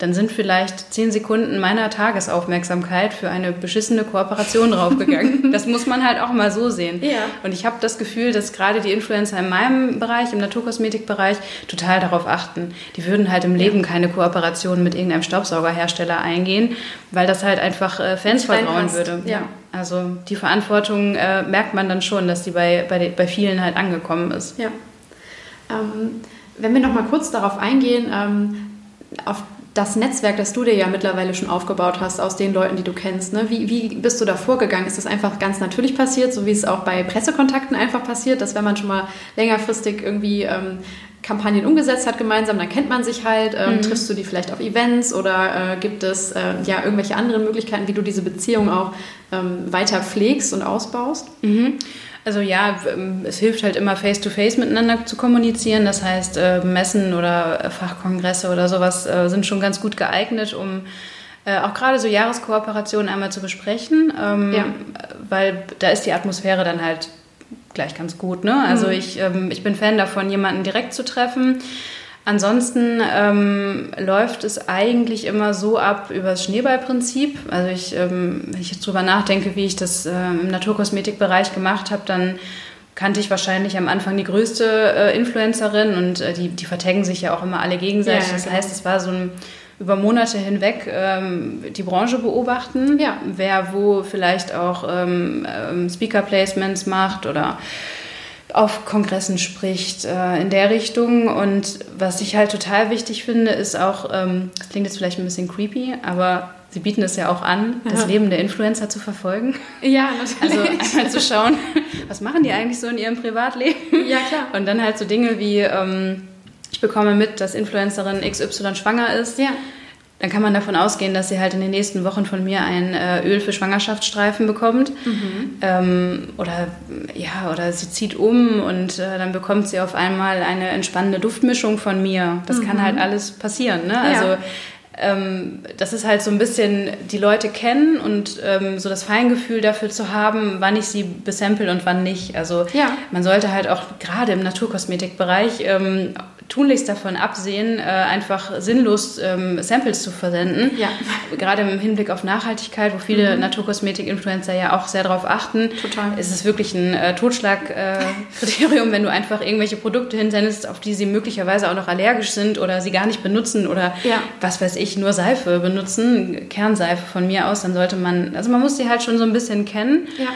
dann sind vielleicht zehn Sekunden meiner Tagesaufmerksamkeit für eine beschissene Kooperation draufgegangen. das muss man halt auch mal so sehen. Ja. Und ich habe das Gefühl, dass gerade die Influencer in meinem Bereich, im Naturkosmetikbereich, total darauf achten. Die würden halt im Leben keine Kooperation mit irgendeinem Staubsaugerhersteller eingehen, weil das halt einfach äh, Fans vertrauen würde. Ja. Also die Verantwortung äh, merkt man dann schon, dass die bei, bei, bei vielen halt angekommen ist. Ja. Ähm, wenn wir noch mal kurz darauf eingehen, ähm, auf das Netzwerk, das du dir ja mittlerweile schon aufgebaut hast aus den Leuten, die du kennst, ne? wie, wie bist du da vorgegangen? Ist das einfach ganz natürlich passiert, so wie es auch bei Pressekontakten einfach passiert, dass wenn man schon mal längerfristig irgendwie ähm, Kampagnen umgesetzt hat gemeinsam, dann kennt man sich halt, ähm, mhm. triffst du die vielleicht auf Events oder äh, gibt es äh, ja irgendwelche anderen Möglichkeiten, wie du diese Beziehung auch ähm, weiter pflegst und ausbaust? Mhm. Also ja, ähm, es hilft halt immer face-to-face -face miteinander zu kommunizieren. Das heißt, äh, Messen oder Fachkongresse oder sowas äh, sind schon ganz gut geeignet, um äh, auch gerade so Jahreskooperationen einmal zu besprechen, ähm, ja. weil da ist die Atmosphäre dann halt gleich ganz gut. Ne? Also mhm. ich, ähm, ich bin Fan davon, jemanden direkt zu treffen Ansonsten ähm, läuft es eigentlich immer so ab über das Schneeballprinzip. Also ich, ähm, wenn ich jetzt drüber nachdenke, wie ich das äh, im Naturkosmetikbereich gemacht habe, dann kannte ich wahrscheinlich am Anfang die größte äh, Influencerin und äh, die, die vertaggen sich ja auch immer alle gegenseitig. Ja, das genau. heißt, es war so ein über Monate hinweg ähm, die Branche beobachten, ja. wer wo vielleicht auch ähm, ähm Speaker-Placements macht oder auf Kongressen spricht äh, in der Richtung. Und was ich halt total wichtig finde, ist auch, ähm, das klingt jetzt vielleicht ein bisschen creepy, aber sie bieten es ja auch an, das Leben der Influencer zu verfolgen. Ja, natürlich. Also einmal zu schauen, was machen die eigentlich so in ihrem Privatleben? Ja, klar. Und dann halt so Dinge wie, ähm, ich bekomme mit, dass Influencerin XY schwanger ist. Ja dann kann man davon ausgehen, dass sie halt in den nächsten Wochen von mir ein äh, Öl für Schwangerschaftsstreifen bekommt. Mhm. Ähm, oder ja, oder sie zieht um und äh, dann bekommt sie auf einmal eine entspannende Duftmischung von mir. Das mhm. kann halt alles passieren. Ne? Also ja. ähm, das ist halt so ein bisschen die Leute kennen und ähm, so das Feingefühl dafür zu haben, wann ich sie besample und wann nicht. Also ja. man sollte halt auch gerade im Naturkosmetikbereich ähm, tunlichst davon absehen, äh, einfach sinnlos ähm, Samples zu versenden. Ja. Gerade im Hinblick auf Nachhaltigkeit, wo viele mhm. Naturkosmetik-Influencer ja auch sehr darauf achten, Total. ist es wirklich ein äh, Totschlagkriterium, äh, wenn du einfach irgendwelche Produkte hinsendest, auf die sie möglicherweise auch noch allergisch sind oder sie gar nicht benutzen oder ja. was weiß ich, nur Seife benutzen, Kernseife von mir aus, dann sollte man, also man muss sie halt schon so ein bisschen kennen. Ja.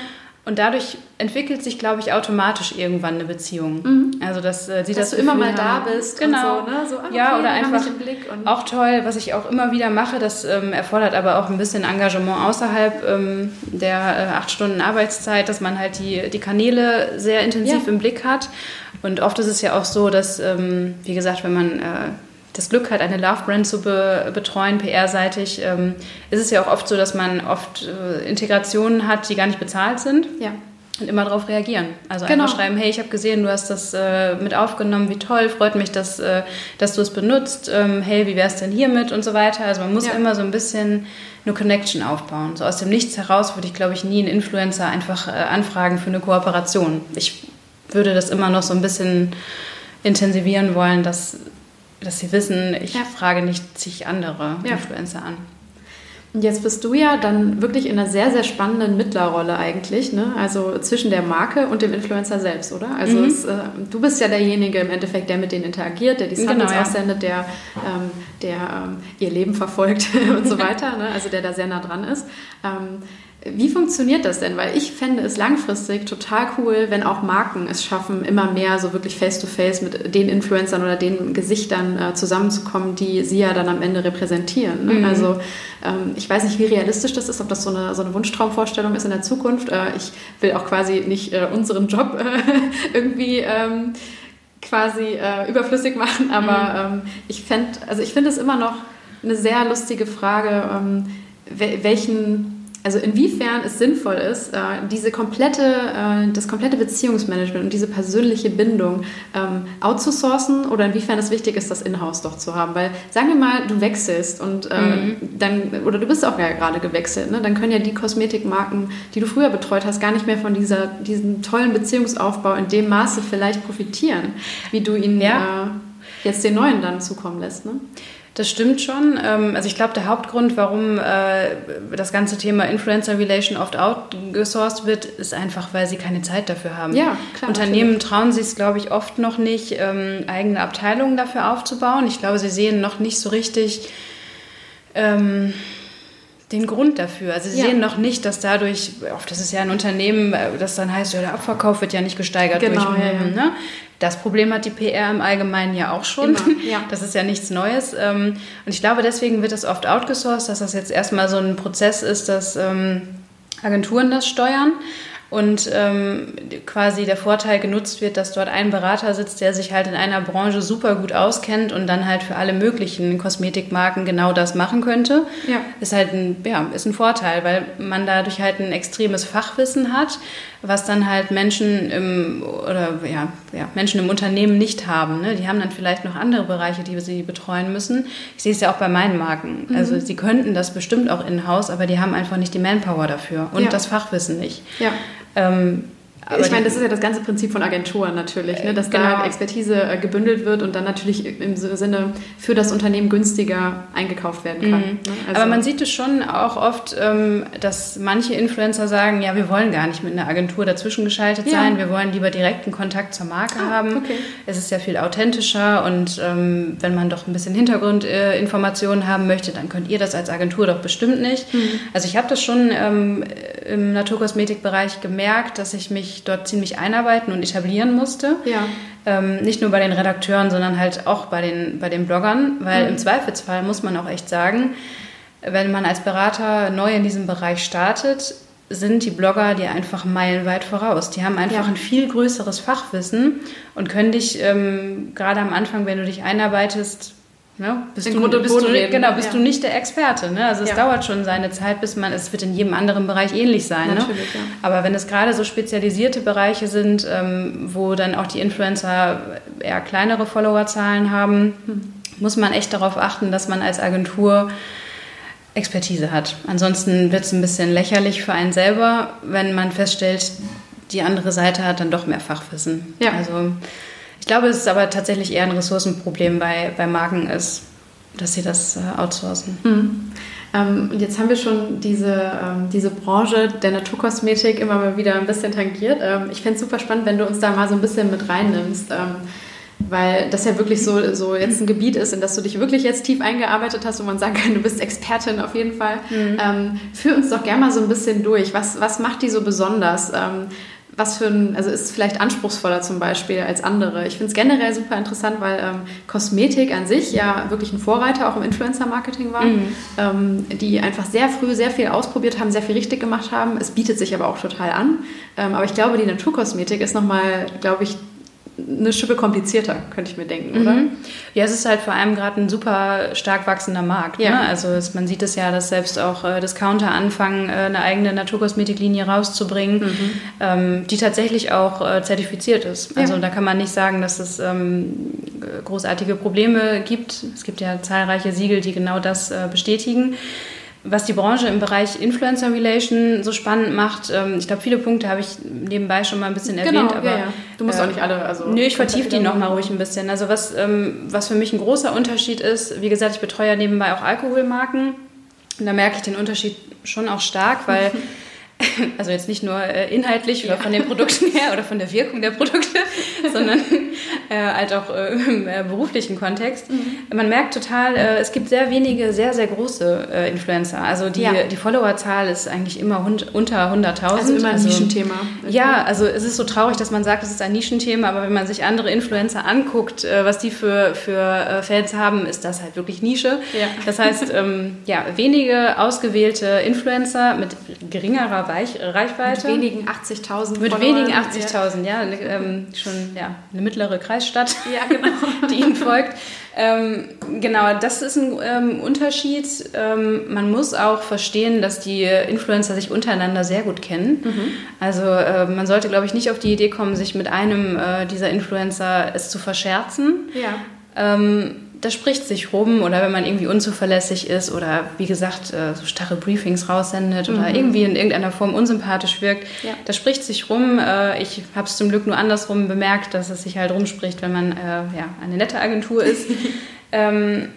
Und dadurch entwickelt sich, glaube ich, automatisch irgendwann eine Beziehung. Mhm. Also dass äh, sie Dass das du immer mal da bist. Genau. So, ne? so, ah, okay, ja, oder einfach auch toll, was ich auch immer wieder mache. Das ähm, erfordert aber auch ein bisschen Engagement außerhalb ähm, der äh, acht Stunden Arbeitszeit, dass man halt die, die Kanäle sehr intensiv ja. im Blick hat. Und oft ist es ja auch so, dass, ähm, wie gesagt, wenn man äh, das Glück hat, eine Love-Brand zu be betreuen, PR-seitig, ähm, ist es ja auch oft so, dass man oft äh, Integrationen hat, die gar nicht bezahlt sind. Ja. Und immer darauf reagieren. Also genau. einfach schreiben, hey, ich habe gesehen, du hast das äh, mit aufgenommen, wie toll, freut mich, dass, äh, dass du es benutzt. Ähm, hey, wie wär's denn hiermit und so weiter. Also man muss ja. immer so ein bisschen eine Connection aufbauen. So aus dem Nichts heraus würde ich, glaube ich, nie einen Influencer einfach äh, anfragen für eine Kooperation. Ich würde das immer noch so ein bisschen intensivieren wollen, dass dass sie wissen, ich ja. frage nicht zig andere ja. Influencer an. Und jetzt bist du ja dann wirklich in einer sehr, sehr spannenden Mittlerrolle eigentlich, ne? also zwischen der Marke und dem Influencer selbst, oder? Also mhm. es, äh, du bist ja derjenige im Endeffekt, der mit denen interagiert, der die Samples genau, aussendet, der, ähm, der ähm, ihr Leben verfolgt und so weiter, ne? also der da sehr nah dran ist. Ähm, wie funktioniert das denn? Weil ich fände es langfristig total cool, wenn auch Marken es schaffen, immer mehr so wirklich face-to-face -face mit den Influencern oder den Gesichtern äh, zusammenzukommen, die sie ja dann am Ende repräsentieren. Ne? Mhm. Also ähm, ich weiß nicht, wie realistisch das ist, ob das so eine, so eine Wunschtraumvorstellung ist in der Zukunft. Äh, ich will auch quasi nicht äh, unseren Job äh, irgendwie... Ähm, quasi äh, überflüssig machen, aber mhm. ähm, ich fände, also ich finde es immer noch eine sehr lustige Frage, ähm, welchen also inwiefern es sinnvoll ist, äh, diese komplette, äh, das komplette Beziehungsmanagement und diese persönliche Bindung ähm, outzusourcen oder inwiefern es wichtig ist, das in-house doch zu haben. Weil sagen wir mal, du wechselst und äh, mhm. dann, oder du bist auch ja gerade gewechselt, ne? dann können ja die Kosmetikmarken, die du früher betreut hast, gar nicht mehr von dieser, diesem tollen Beziehungsaufbau in dem Maße vielleicht profitieren, wie du ihnen ja. jetzt den neuen dann zukommen lässt. Ne? Das stimmt schon. Ähm, also ich glaube, der Hauptgrund, warum äh, das ganze Thema Influencer Relation oft outgesourced wird, ist einfach, weil sie keine Zeit dafür haben. Ja, klar, Unternehmen natürlich. trauen sich es, glaube ich, oft noch nicht, ähm, eigene Abteilungen dafür aufzubauen. Ich glaube, sie sehen noch nicht so richtig ähm, den Grund dafür. Also sie ja. sehen noch nicht, dass dadurch, oft das ist ja ein Unternehmen, äh, das dann heißt, ja, der Abverkauf wird ja nicht gesteigert genau, durch, ja, ja. Ne? Das Problem hat die PR im Allgemeinen ja auch schon. Immer, ja. Das ist ja nichts Neues. Ähm, und ich glaube, deswegen wird das oft outgesourced, dass das jetzt erstmal so ein Prozess ist, dass ähm, Agenturen das steuern und ähm, quasi der Vorteil genutzt wird, dass dort ein Berater sitzt, der sich halt in einer Branche super gut auskennt und dann halt für alle möglichen Kosmetikmarken genau das machen könnte, ja. ist halt ein, ja, ist ein Vorteil, weil man dadurch halt ein extremes Fachwissen hat, was dann halt Menschen im, oder, ja, ja, Menschen im Unternehmen nicht haben. Ne? Die haben dann vielleicht noch andere Bereiche, die sie betreuen müssen. Ich sehe es ja auch bei meinen Marken. Mhm. Also sie könnten das bestimmt auch in-house, aber die haben einfach nicht die Manpower dafür und ja. das Fachwissen nicht. Ja. Ähm, aber ich meine, das ist ja das ganze Prinzip von Agenturen natürlich, ne? dass genau. da Expertise äh, gebündelt wird und dann natürlich im Sinne für das Unternehmen günstiger eingekauft werden kann. Mhm. Ne? Also Aber man sieht es schon auch oft, ähm, dass manche Influencer sagen, ja, wir wollen gar nicht mit einer Agentur dazwischen geschaltet ja. sein, wir wollen lieber direkten Kontakt zur Marke ah, haben. Okay. Es ist ja viel authentischer und ähm, wenn man doch ein bisschen Hintergrundinformationen haben möchte, dann könnt ihr das als Agentur doch bestimmt nicht. Mhm. Also ich habe das schon ähm, im Naturkosmetikbereich gemerkt, dass ich mich dort ziemlich einarbeiten und etablieren musste. Ja. Ähm, nicht nur bei den Redakteuren, sondern halt auch bei den, bei den Bloggern, weil mhm. im Zweifelsfall muss man auch echt sagen, wenn man als Berater neu in diesem Bereich startet, sind die Blogger dir einfach meilenweit voraus. Die haben einfach ja. ein viel größeres Fachwissen und können dich ähm, gerade am Anfang, wenn du dich einarbeitest, ja, bist, du, bist, du, genau, bist ja. du nicht der Experte. Ne? Also es ja. dauert schon seine Zeit, bis man, es wird in jedem anderen Bereich ähnlich sein. Ne? Natürlich, ne? ja. Aber wenn es gerade so spezialisierte Bereiche sind, ähm, wo dann auch die Influencer eher kleinere Followerzahlen haben, hm. muss man echt darauf achten, dass man als Agentur Expertise hat. Ansonsten wird es ein bisschen lächerlich für einen selber, wenn man feststellt, die andere Seite hat dann doch mehr Fachwissen. Ja. Also Ich glaube, es ist aber tatsächlich eher ein Ressourcenproblem bei, bei Marken ist, dass sie das äh, outsourcen. Mhm. Ähm, jetzt haben wir schon diese, ähm, diese Branche der Naturkosmetik immer mal wieder ein bisschen tangiert. Ähm, ich fände es super spannend, wenn du uns da mal so ein bisschen mit reinnimmst. Ähm, weil das ja wirklich so, so jetzt ein Gebiet ist, in das du dich wirklich jetzt tief eingearbeitet hast und man sagen kann, du bist Expertin auf jeden Fall. Mhm. Ähm, führ uns doch gerne mal so ein bisschen durch. Was, was macht die so besonders? Ähm, was für ein, also ist vielleicht anspruchsvoller zum Beispiel als andere. Ich finde es generell super interessant, weil ähm, Kosmetik an sich ja wirklich ein Vorreiter auch im Influencer-Marketing war, mhm. ähm, die einfach sehr früh sehr viel ausprobiert haben, sehr viel richtig gemacht haben. Es bietet sich aber auch total an. Ähm, aber ich glaube, die Naturkosmetik ist nochmal, glaube ich, eine Schippe komplizierter, könnte ich mir denken, oder? Mhm. Ja, es ist halt vor allem gerade ein super stark wachsender Markt. Ja. Ne? Also es, man sieht es ja, dass selbst auch äh, Discounter anfangen, äh, eine eigene Naturkosmetiklinie rauszubringen, mhm. ähm, die tatsächlich auch äh, zertifiziert ist. Also ja. da kann man nicht sagen, dass es ähm, großartige Probleme gibt. Es gibt ja zahlreiche Siegel, die genau das äh, bestätigen was die Branche im Bereich Influencer Relation so spannend macht, ähm, ich glaube, viele Punkte habe ich nebenbei schon mal ein bisschen erwähnt, genau, aber ja, ja. du musst äh, auch nicht alle. Also nö, ich vertiefe die nochmal ruhig ein bisschen. Also was, ähm, was für mich ein großer Unterschied ist, wie gesagt, ich betreue ja nebenbei auch Alkoholmarken und da merke ich den Unterschied schon auch stark, weil also jetzt nicht nur äh, inhaltlich oder von den Produkten her oder von der Wirkung der Produkte, sondern äh, halt auch äh, im äh, beruflichen Kontext. Mhm. Man merkt total, äh, es gibt sehr wenige sehr, sehr große äh, Influencer. Also die, ja. die Followerzahl ist eigentlich immer hund, unter 100.000. Also immer ein also, Nischenthema. Ja, also es ist so traurig, dass man sagt, es ist ein Nischenthema, aber wenn man sich andere Influencer anguckt, was die für, für Fans haben, ist das halt wirklich Nische. Ja. Das heißt, ähm, ja, wenige ausgewählte Influencer mit geringerer Reich, Reichweite. Mit wenigen 80.000 Mit wenigen 80.000, ja. ja ähm, schon ja, eine mittlere Kreisstadt, ja, genau. die ihnen folgt. Ähm, genau, das ist ein ähm, Unterschied. Ähm, man muss auch verstehen, dass die Influencer sich untereinander sehr gut kennen. Mhm. Also äh, man sollte, glaube ich, nicht auf die Idee kommen, sich mit einem äh, dieser Influencer es zu verscherzen. Ja. Ähm, das spricht sich rum oder wenn man irgendwie unzuverlässig ist oder wie gesagt äh, so starre Briefings raussendet mhm. oder irgendwie in irgendeiner Form unsympathisch wirkt, ja. das spricht sich rum. Äh, ich habe es zum Glück nur andersrum bemerkt, dass es sich halt rumspricht, wenn man äh, ja, eine nette Agentur ist. ähm,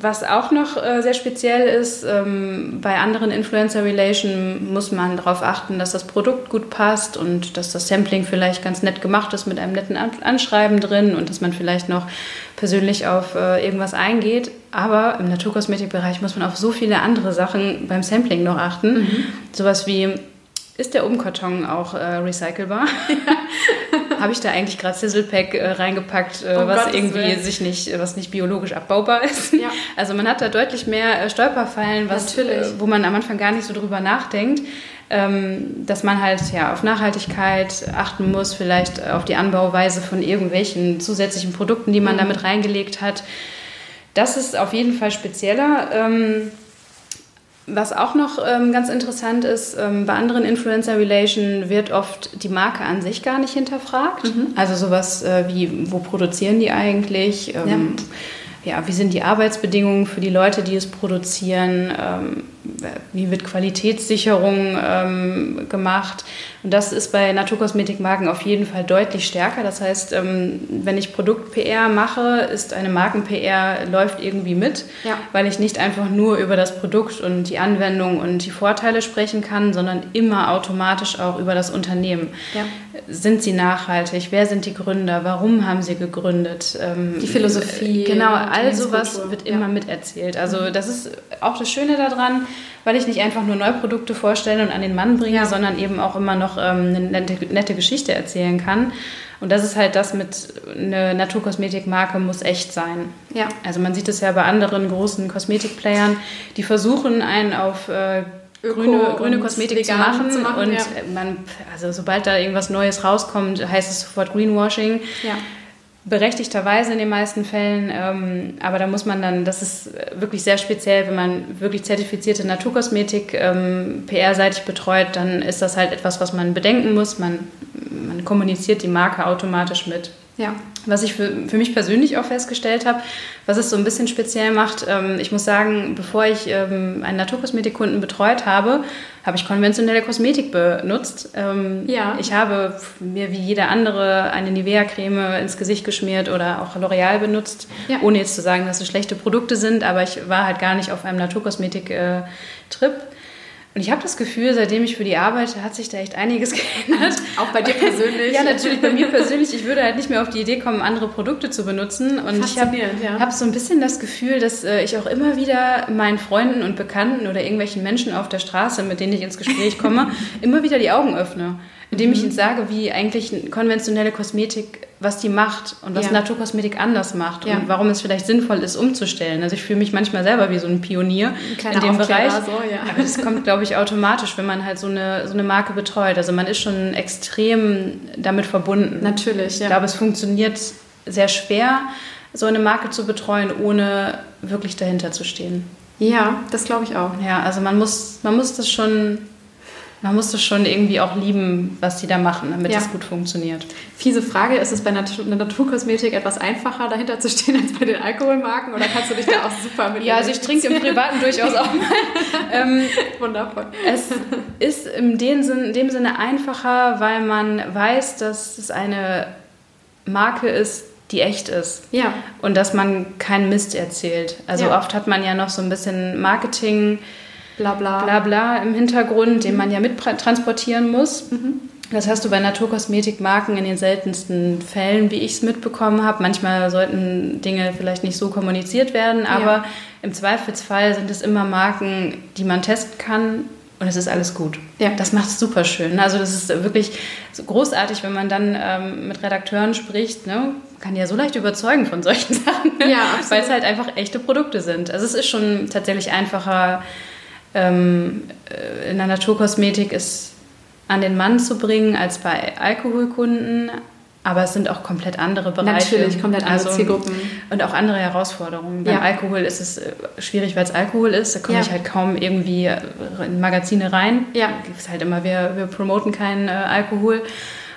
was auch noch äh, sehr speziell ist, ähm, bei anderen Influencer Relation muss man darauf achten, dass das Produkt gut passt und dass das Sampling vielleicht ganz nett gemacht ist mit einem netten Anschreiben drin und dass man vielleicht noch persönlich auf äh, irgendwas eingeht. Aber im Naturkosmetikbereich muss man auf so viele andere Sachen beim Sampling noch achten. Mhm. Sowas wie ist der Umkarton auch äh, recycelbar? Habe ich da eigentlich gerade Sizzlepack äh, reingepackt, äh, oh was Gottes irgendwie sich nicht, was nicht biologisch abbaubar ist? Ja. Also man hat da deutlich mehr äh, Stolperfallen, was, äh, wo man am Anfang gar nicht so drüber nachdenkt. Ähm, dass man halt ja auf Nachhaltigkeit achten muss, vielleicht auf die Anbauweise von irgendwelchen zusätzlichen Produkten, die man mhm. damit reingelegt hat. Das ist auf jeden Fall spezieller. Ähm, was auch noch ähm, ganz interessant ist, ähm, bei anderen Influencer Relation wird oft die Marke an sich gar nicht hinterfragt. Mhm. Also sowas äh, wie, wo produzieren die eigentlich? Ähm, ja. ja. wie sind die Arbeitsbedingungen für die Leute, die es produzieren? Wie wird Qualitätssicherung ähm, gemacht? Und das ist bei Naturkosmetikmarken auf jeden Fall deutlich stärker. Das heißt, ähm, wenn ich Produkt-PR mache, ist eine Marken-PR läuft irgendwie mit, ja. weil ich nicht einfach nur über das Produkt und die Anwendung und die Vorteile sprechen kann, sondern immer automatisch auch über das Unternehmen. Ja. Sind sie nachhaltig? Wer sind die Gründer? Warum haben sie gegründet? Ähm, die Philosophie. Genau, all sowas wird immer ja. miterzählt. Also das ist auch das Schöne daran weil ich nicht einfach nur neue Produkte vorstelle und an den Mann bringe, ja. sondern eben auch immer noch ähm, eine nette, nette, Geschichte erzählen kann. Und das ist halt das mit einer Naturkosmetikmarke muss echt sein. Ja. Also man sieht es ja bei anderen großen Kosmetikplayern, die versuchen einen auf äh, grüne, grüne Kosmetik zu machen, zu machen, und ja. man, also sobald da irgendwas Neues rauskommt, heißt es sofort Greenwashing. Ja berechtigterweise in den meisten Fällen. Ähm, aber da muss man dann, das ist wirklich sehr speziell, wenn man wirklich zertifizierte Naturkosmetik ähm, PR-seitig betreut, dann ist das halt etwas, was man bedenken muss. Man, man kommuniziert die Marke automatisch mit. Ja. Was ich für, für mich persönlich auch festgestellt habe, was es so ein bisschen speziell macht, ähm, ich muss sagen, bevor ich ähm, einen Naturkosmetikkunden betreut habe, habe ich konventionelle Kosmetik benutzt. Ähm, ja. Ich habe mir wie jeder andere eine Nivea-Creme ins Gesicht geschmiert oder auch L'Oreal benutzt, ja. ohne jetzt zu sagen, dass es schlechte Produkte sind, aber ich war halt gar nicht auf einem Naturkosmetik-Trip. Äh, und ich habe das Gefühl, seitdem ich für die arbeite, hat sich da echt einiges geändert. Auch bei dir persönlich? ja, natürlich bei mir persönlich. Ich würde halt nicht mehr auf die Idee kommen, andere Produkte zu benutzen. Und ich habe ja. hab so ein bisschen das Gefühl, dass äh, ich auch immer wieder meinen Freunden und Bekannten oder irgendwelchen Menschen auf der Straße, mit denen ich ins Gespräch komme, immer wieder die Augen öffne indem ich mhm. ihnen sage, wie eigentlich konventionelle Kosmetik, was die macht und was ja. Naturkosmetik anders macht ja. und warum es vielleicht sinnvoll ist, umzustellen. Also ich fühle mich manchmal selber wie so ein Pionier ein in dem Bereich. So, ja. Aber das kommt, glaube ich, automatisch, wenn man halt so eine, so eine Marke betreut. Also man ist schon extrem damit verbunden. Natürlich, ja. Ich glaube, es funktioniert sehr schwer, so eine Marke zu betreuen, ohne wirklich dahinter zu stehen. Ja, das glaube ich auch. Ja, also man muss, man muss das schon man muss das schon irgendwie auch lieben, was die da machen, damit ja. es gut funktioniert. Fiese Frage, ist es bei Natur Naturkosmetik etwas einfacher, dahinter zu stehen, als bei den Alkoholmarken? Oder kannst du dich da auch super mit Ja, also ich trinke im Privaten durchaus auch mal. ähm, Wundervoll. Es ist in dem, Sinn, in dem Sinne einfacher, weil man weiß, dass es eine Marke ist, die echt ist. Ja. Und dass man keinen Mist erzählt. Also ja. oft hat man ja noch so ein bisschen Marketing- Blabla. Blabla im Hintergrund, mhm. den man ja mittransportieren muss. Mhm. Das hast du bei Naturkosmetikmarken in den seltensten Fällen, wie ich es mitbekommen habe. Manchmal sollten Dinge vielleicht nicht so kommuniziert werden, aber ja. im Zweifelsfall sind es immer Marken, die man testen kann und es ist alles gut. Ja. Das macht es super schön. Also das ist wirklich großartig, wenn man dann ähm, mit Redakteuren spricht. Ne? Kann ja so leicht überzeugen von solchen Sachen, ja, weil es halt einfach echte Produkte sind. Also es ist schon tatsächlich einfacher, ähm, äh, in der Naturkosmetik ist an den Mann zu bringen als bei Alkoholkunden. Aber es sind auch komplett andere Bereiche. Natürlich, komplett andere also, Zielgruppen. Und auch andere Herausforderungen. Beim ja. Alkohol ist es äh, schwierig, weil es Alkohol ist. Da komme ja. ich halt kaum irgendwie äh, in Magazine rein. Ja. Es ist halt immer, wir, wir promoten keinen äh, Alkohol.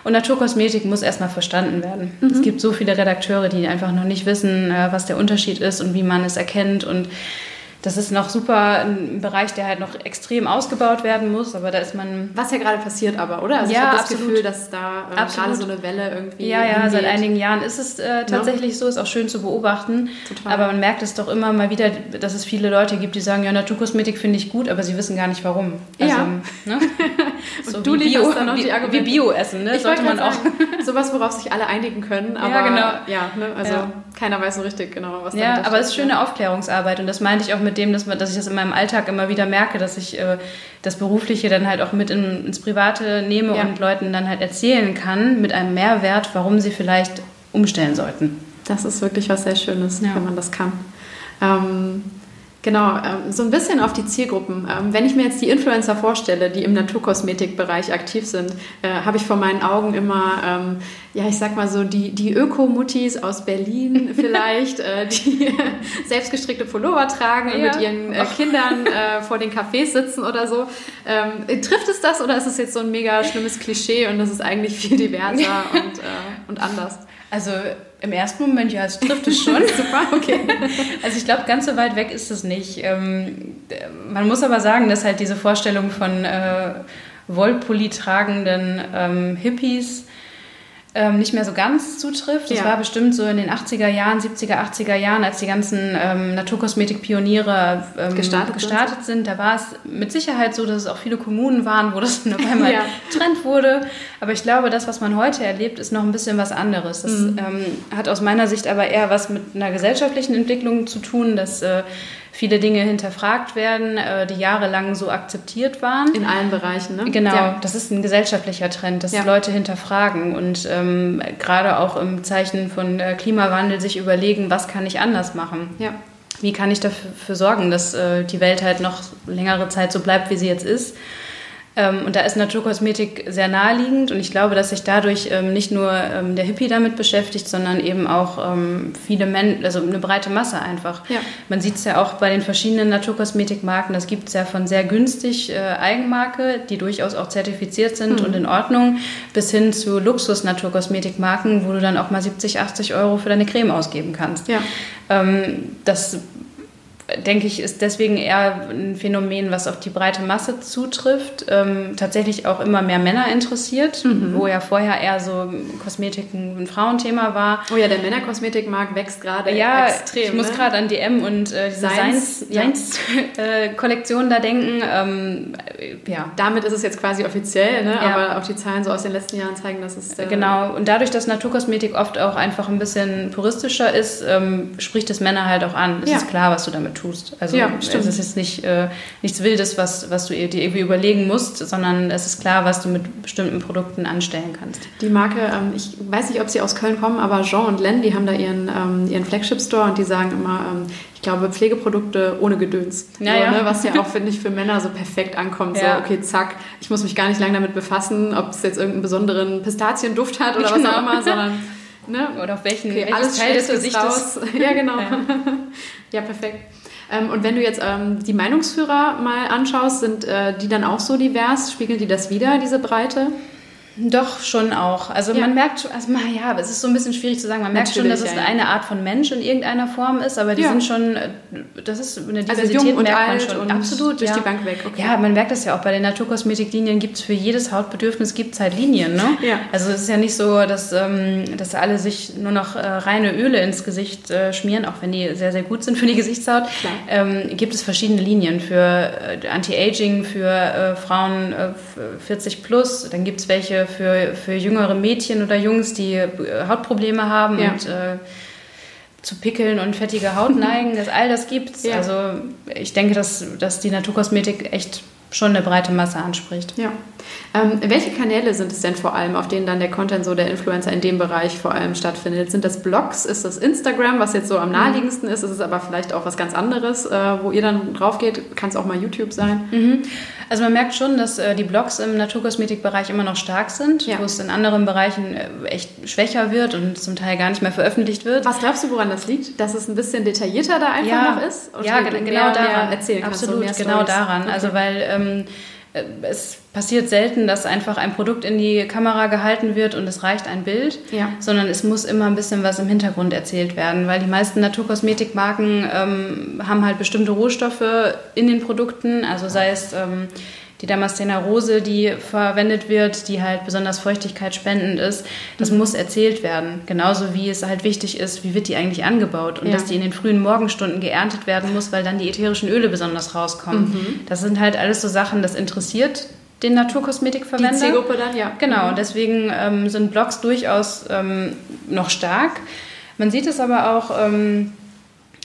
Und Naturkosmetik muss erstmal verstanden werden. Mhm. Es gibt so viele Redakteure, die einfach noch nicht wissen, äh, was der Unterschied ist und wie man es erkennt. Und das ist noch super ein Bereich, der halt noch extrem ausgebaut werden muss, aber da ist man... Was ja gerade passiert aber, oder? Also ja, ich habe das absolut. Gefühl, dass da äh, gerade so eine Welle irgendwie Ja, ja, hingeht. seit einigen Jahren ist es äh, tatsächlich ja. so, ist auch schön zu beobachten. Total. Aber man merkt es doch immer mal wieder, dass es viele Leute gibt, die sagen, ja, Naturkosmetik finde ich gut, aber sie wissen gar nicht warum. Also, ja. Ne? so du Bio, dann noch die Argumente. Wie Bio essen, ne? Ich sollte man auch. sowas, worauf sich alle einigen können, aber ja, genau. ja ne? also ja. Keiner weiß so richtig genau, was Ja, aber es ist schöne Aufklärungsarbeit und das meinte ich auch mit dem, dass, man, dass ich das in meinem Alltag immer wieder merke, dass ich äh, das Berufliche dann halt auch mit in, ins Private nehme ja. und Leuten dann halt erzählen kann mit einem Mehrwert, warum sie vielleicht umstellen sollten. Das ist wirklich was sehr Schönes, ja. wenn man das kann. Ähm, Genau, ähm, so ein bisschen auf die Zielgruppen. Ähm, wenn ich mir jetzt die Influencer vorstelle, die im Naturkosmetikbereich aktiv sind, äh, habe ich vor meinen Augen immer, ähm, ja, ich sag mal so, die, die Öko-Muttis aus Berlin vielleicht, äh, die selbstgestrickte Pullover tragen und ja. mit ihren äh, Kindern vor den Cafés sitzen oder so. trifft es das oder ist es jetzt so ein mega schlimmes Klischee und das ist eigentlich viel diverser und, und anders? Also im ersten Moment, ja, es trifft es schon. Super, okay. Also ich glaube, ganz so weit weg ist es nicht. Ähm, man muss aber sagen, dass halt diese Vorstellung von äh, Wollpulli tragenden ähm, Hippies ähm, nicht mehr so ganz zutrifft. Das ja. war bestimmt so in den 80er Jahren, 70er, 80er Jahren, als die ganzen ähm, Naturkosmetik-Pioniere ähm, gestartet, gestartet sind. sind. Da war es mit Sicherheit so, dass es auch viele Kommunen waren, wo das auf einmal ja. Trend wurde. Aber ich glaube, das, was man heute erlebt, ist noch ein bisschen was anderes. Das mhm. Ähm, hat aus meiner Sicht aber eher was mit einer gesellschaftlichen Entwicklung zu tun, dass äh, viele Dinge hinterfragt werden, äh, die jahrelang so akzeptiert waren. In allen Bereichen, ne? Genau, ja. das ist ein gesellschaftlicher Trend, dass ja. Leute hinterfragen und ähm, gerade auch im Zeichen von äh, Klimawandel sich überlegen, was kann ich anders machen. Ja. Wie kann ich dafür sorgen, dass äh, die Welt halt noch längere Zeit so bleibt, wie sie jetzt ist? Ähm, und da ist Naturkosmetik sehr naheliegend und ich glaube, dass sich dadurch ähm, nicht nur ähm, der Hippie damit beschäftigt, sondern eben auch viele Menschen, also eine breite Masse einfach. Ja. Man sieht es ja auch bei den verschiedenen Naturkosmetikmarken, das gibt es ja von sehr günstig äh, Eigenmarke, die durchaus auch zertifiziert sind Mhm. und in Ordnung, bis hin zu Luxus-Naturkosmetikmarken, wo du dann auch mal 70, 80 Euro für deine Creme ausgeben kannst. Ja. Das denke ich, ist deswegen eher ein Phänomen, was auf die breite Masse zutrifft. Ähm, tatsächlich auch immer mehr Männer interessiert, Mhm. wo ja vorher eher so Kosmetik ein Frauenthema war. Oh ja, der Männerkosmetikmarkt wächst gerade Ja, extrem. ich muss ne? gerade an DM und äh, Seins, ja. Seins-Kollektion da denken. Ähm, ja, Damit ist es jetzt quasi offiziell, ne? Ja. aber auch die Zahlen so aus den letzten Jahren zeigen, dass es. äh, Genau, und dadurch, dass Naturkosmetik oft auch einfach ein bisschen puristischer ist, ähm, spricht es Männer halt auch an. Es Ja. ist klar, was du damit tust. Also Ja, es stimmt. ist jetzt nicht, äh, nichts Wildes, was, was du dir irgendwie überlegen musst, sondern es ist klar, was du mit bestimmten Produkten anstellen kannst. Die Marke, ähm, ich weiß nicht, ob sie aus Köln kommen, aber Jean und Len, die haben da ihren, ähm, ihren Flagship-Store und die sagen immer, ähm, ich glaube, Pflegeprodukte ohne Gedöns. Ja, so, ja. Ne, was ja auch, finde ich, für Männer so perfekt ankommt. Ja. So, okay, zack, ich muss mich gar nicht lange damit befassen, ob es jetzt irgendeinen besonderen Pistazienduft hat oder was Genau. auch immer, sondern ne, Oder auf welchen, okay, welches alles Teil des Gesichtes. raus. Ja, genau. Ja. Ja, perfekt. Ähm, und wenn du jetzt ähm, die Meinungsführer mal anschaust, sind äh, die dann auch so divers? Spiegeln die das wieder, diese Breite? Doch, schon auch. Also Ja. man merkt schon, also ja, es ist so ein bisschen schwierig zu sagen. Man merkt schon, Natürlich, dass es eine Art von Mensch in irgendeiner Form ist, aber die Ja. sind schon, äh, das ist eine Also Diversität jung und merkt man alt schon. und Absolut, durch ja. die Bank weg. Okay. Ja, man merkt das ja auch bei den Naturkosmetiklinien gibt es für jedes Hautbedürfnis gibt's halt Linien. Ne? Ja. Also es ist ja nicht so, dass, ähm, dass alle sich nur noch äh, reine Öle ins Gesicht äh, schmieren, auch wenn die sehr, sehr gut sind für die Gesichtshaut. Ähm, gibt es verschiedene Linien für äh, Anti-Aging, für äh, Frauen äh, f- 40 plus. Dann gibt es welche für, für jüngere Mädchen oder Jungs, die äh, Hautprobleme haben Ja. und äh, zu Pickeln und fettige Haut neigen. Das, all das gibt's. Ja. Also ich denke, dass, dass die Naturkosmetik echt schon eine breite Masse anspricht. Ja. Ähm, welche Kanäle sind es denn vor allem, auf denen dann der Content so der Influencer in dem Bereich vor allem stattfindet? Sind das Blogs? Ist das Instagram, was jetzt so am naheliegendsten ist? Ist es aber vielleicht auch was ganz anderes, äh, wo ihr dann drauf geht? Kann es auch mal YouTube sein? Mhm. Also man merkt schon, dass äh, die Blogs im Naturkosmetikbereich immer noch stark sind, Ja. wo es in anderen Bereichen äh, echt schwächer wird und zum Teil gar nicht mehr veröffentlicht wird. Was glaubst du, woran das liegt? Dass es ein bisschen detaillierter da einfach noch ist? Und ja, mehr- genau mehr daran. erzählen kannst, so Absolut, mehr genau Stories? daran. Okay. Also weil ähm, äh, es passiert selten, dass einfach ein Produkt in die Kamera gehalten wird und es reicht ein Bild, Ja. sondern es muss immer ein bisschen was im Hintergrund erzählt werden, weil die meisten Naturkosmetikmarken ähm, haben halt bestimmte Rohstoffe in den Produkten, also sei es ähm, die Damascena Rose, die verwendet wird, die halt besonders feuchtigkeitsspendend ist, das Mhm. muss erzählt werden. Genauso wie es halt wichtig ist, wie wird die eigentlich angebaut und Ja. dass die in den frühen Morgenstunden geerntet werden muss, weil dann die ätherischen Öle besonders rauskommen. Mhm. Das sind halt alles so Sachen, das interessiert den Naturkosmetikverwender. Die Zielgruppe dann, ja. Genau, und deswegen ähm, sind Blogs durchaus ähm, noch stark. Man sieht es aber auch ähm,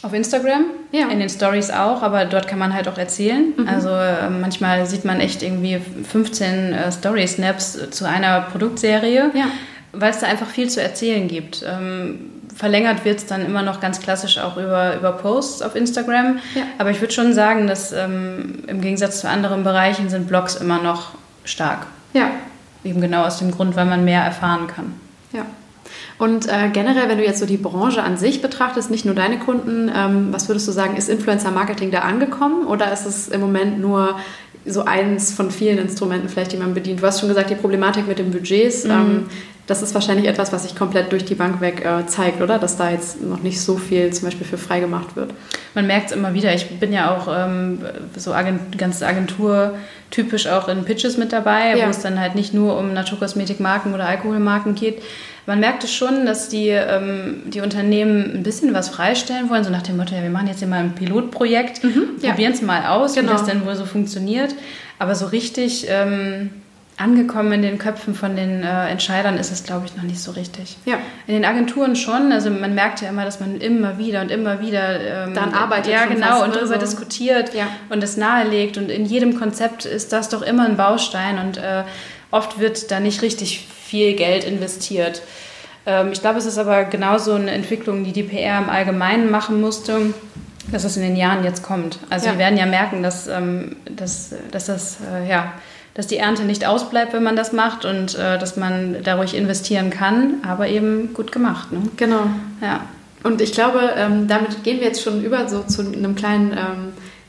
auf Instagram, Ja. in den Stories auch, aber dort kann man halt auch erzählen. Also äh, manchmal sieht man echt irgendwie 15 äh, Story-Snaps zu einer Produktserie, Ja. weil es da einfach viel zu erzählen gibt. Ähm, verlängert wird es dann immer noch ganz klassisch auch über, über Posts auf Instagram. Ja. Aber ich würde schon sagen, dass ähm, im Gegensatz zu anderen Bereichen sind Blogs immer noch stark. Ja. Eben genau aus dem Grund, weil man mehr erfahren kann. Ja. Und äh, generell, wenn du jetzt so die Branche an sich betrachtest, nicht nur deine Kunden, ähm, was würdest du sagen, ist Influencer-Marketing da angekommen oder ist es im Moment nur so eins von vielen Instrumenten vielleicht, die man bedient? Du hast schon gesagt, die Problematik mit den Budgets, ähm, das ist wahrscheinlich etwas, was sich komplett durch die Bank weg äh, zeigt, oder? Dass da jetzt noch nicht so viel zum Beispiel für frei gemacht wird. Man merkt es immer wieder. Ich bin ja auch ähm, so Agent, ganz agenturtypisch auch in Pitches mit dabei, Ja. wo es dann halt nicht nur um Naturkosmetikmarken oder Alkoholmarken geht. Man merkt es schon, dass die, ähm, die Unternehmen ein bisschen was freistellen wollen, so nach dem Motto, ja, wir machen jetzt hier mal ein Pilotprojekt, ja. probieren es mal aus, Genau. wie das denn wohl so funktioniert. Aber so richtig ähm, angekommen in den Köpfen von den äh, Entscheidern ist es, glaube ich, noch nicht so richtig. Ja. In den Agenturen schon. Also man merkt ja immer, dass man immer wieder und immer wieder ähm, Daran arbeitet Ja, genau und ne, darüber so. diskutiert Ja. und es nahelegt. Und in jedem Konzept ist das doch immer ein Baustein und äh, oft wird da nicht richtig viel Geld investiert. Ähm, ich glaube, es ist aber genauso eine Entwicklung, die die PR im Allgemeinen machen musste, dass es in den Jahren jetzt kommt. Also Ja. wir werden ja merken, dass, ähm, dass, dass das äh, ja dass die Ernte nicht ausbleibt, wenn man das macht und äh, dass man da ruhig investieren kann, aber eben gut gemacht. Ne? Genau. Ja. Und ich glaube, ähm, damit gehen wir jetzt schon über so zu einem kleinen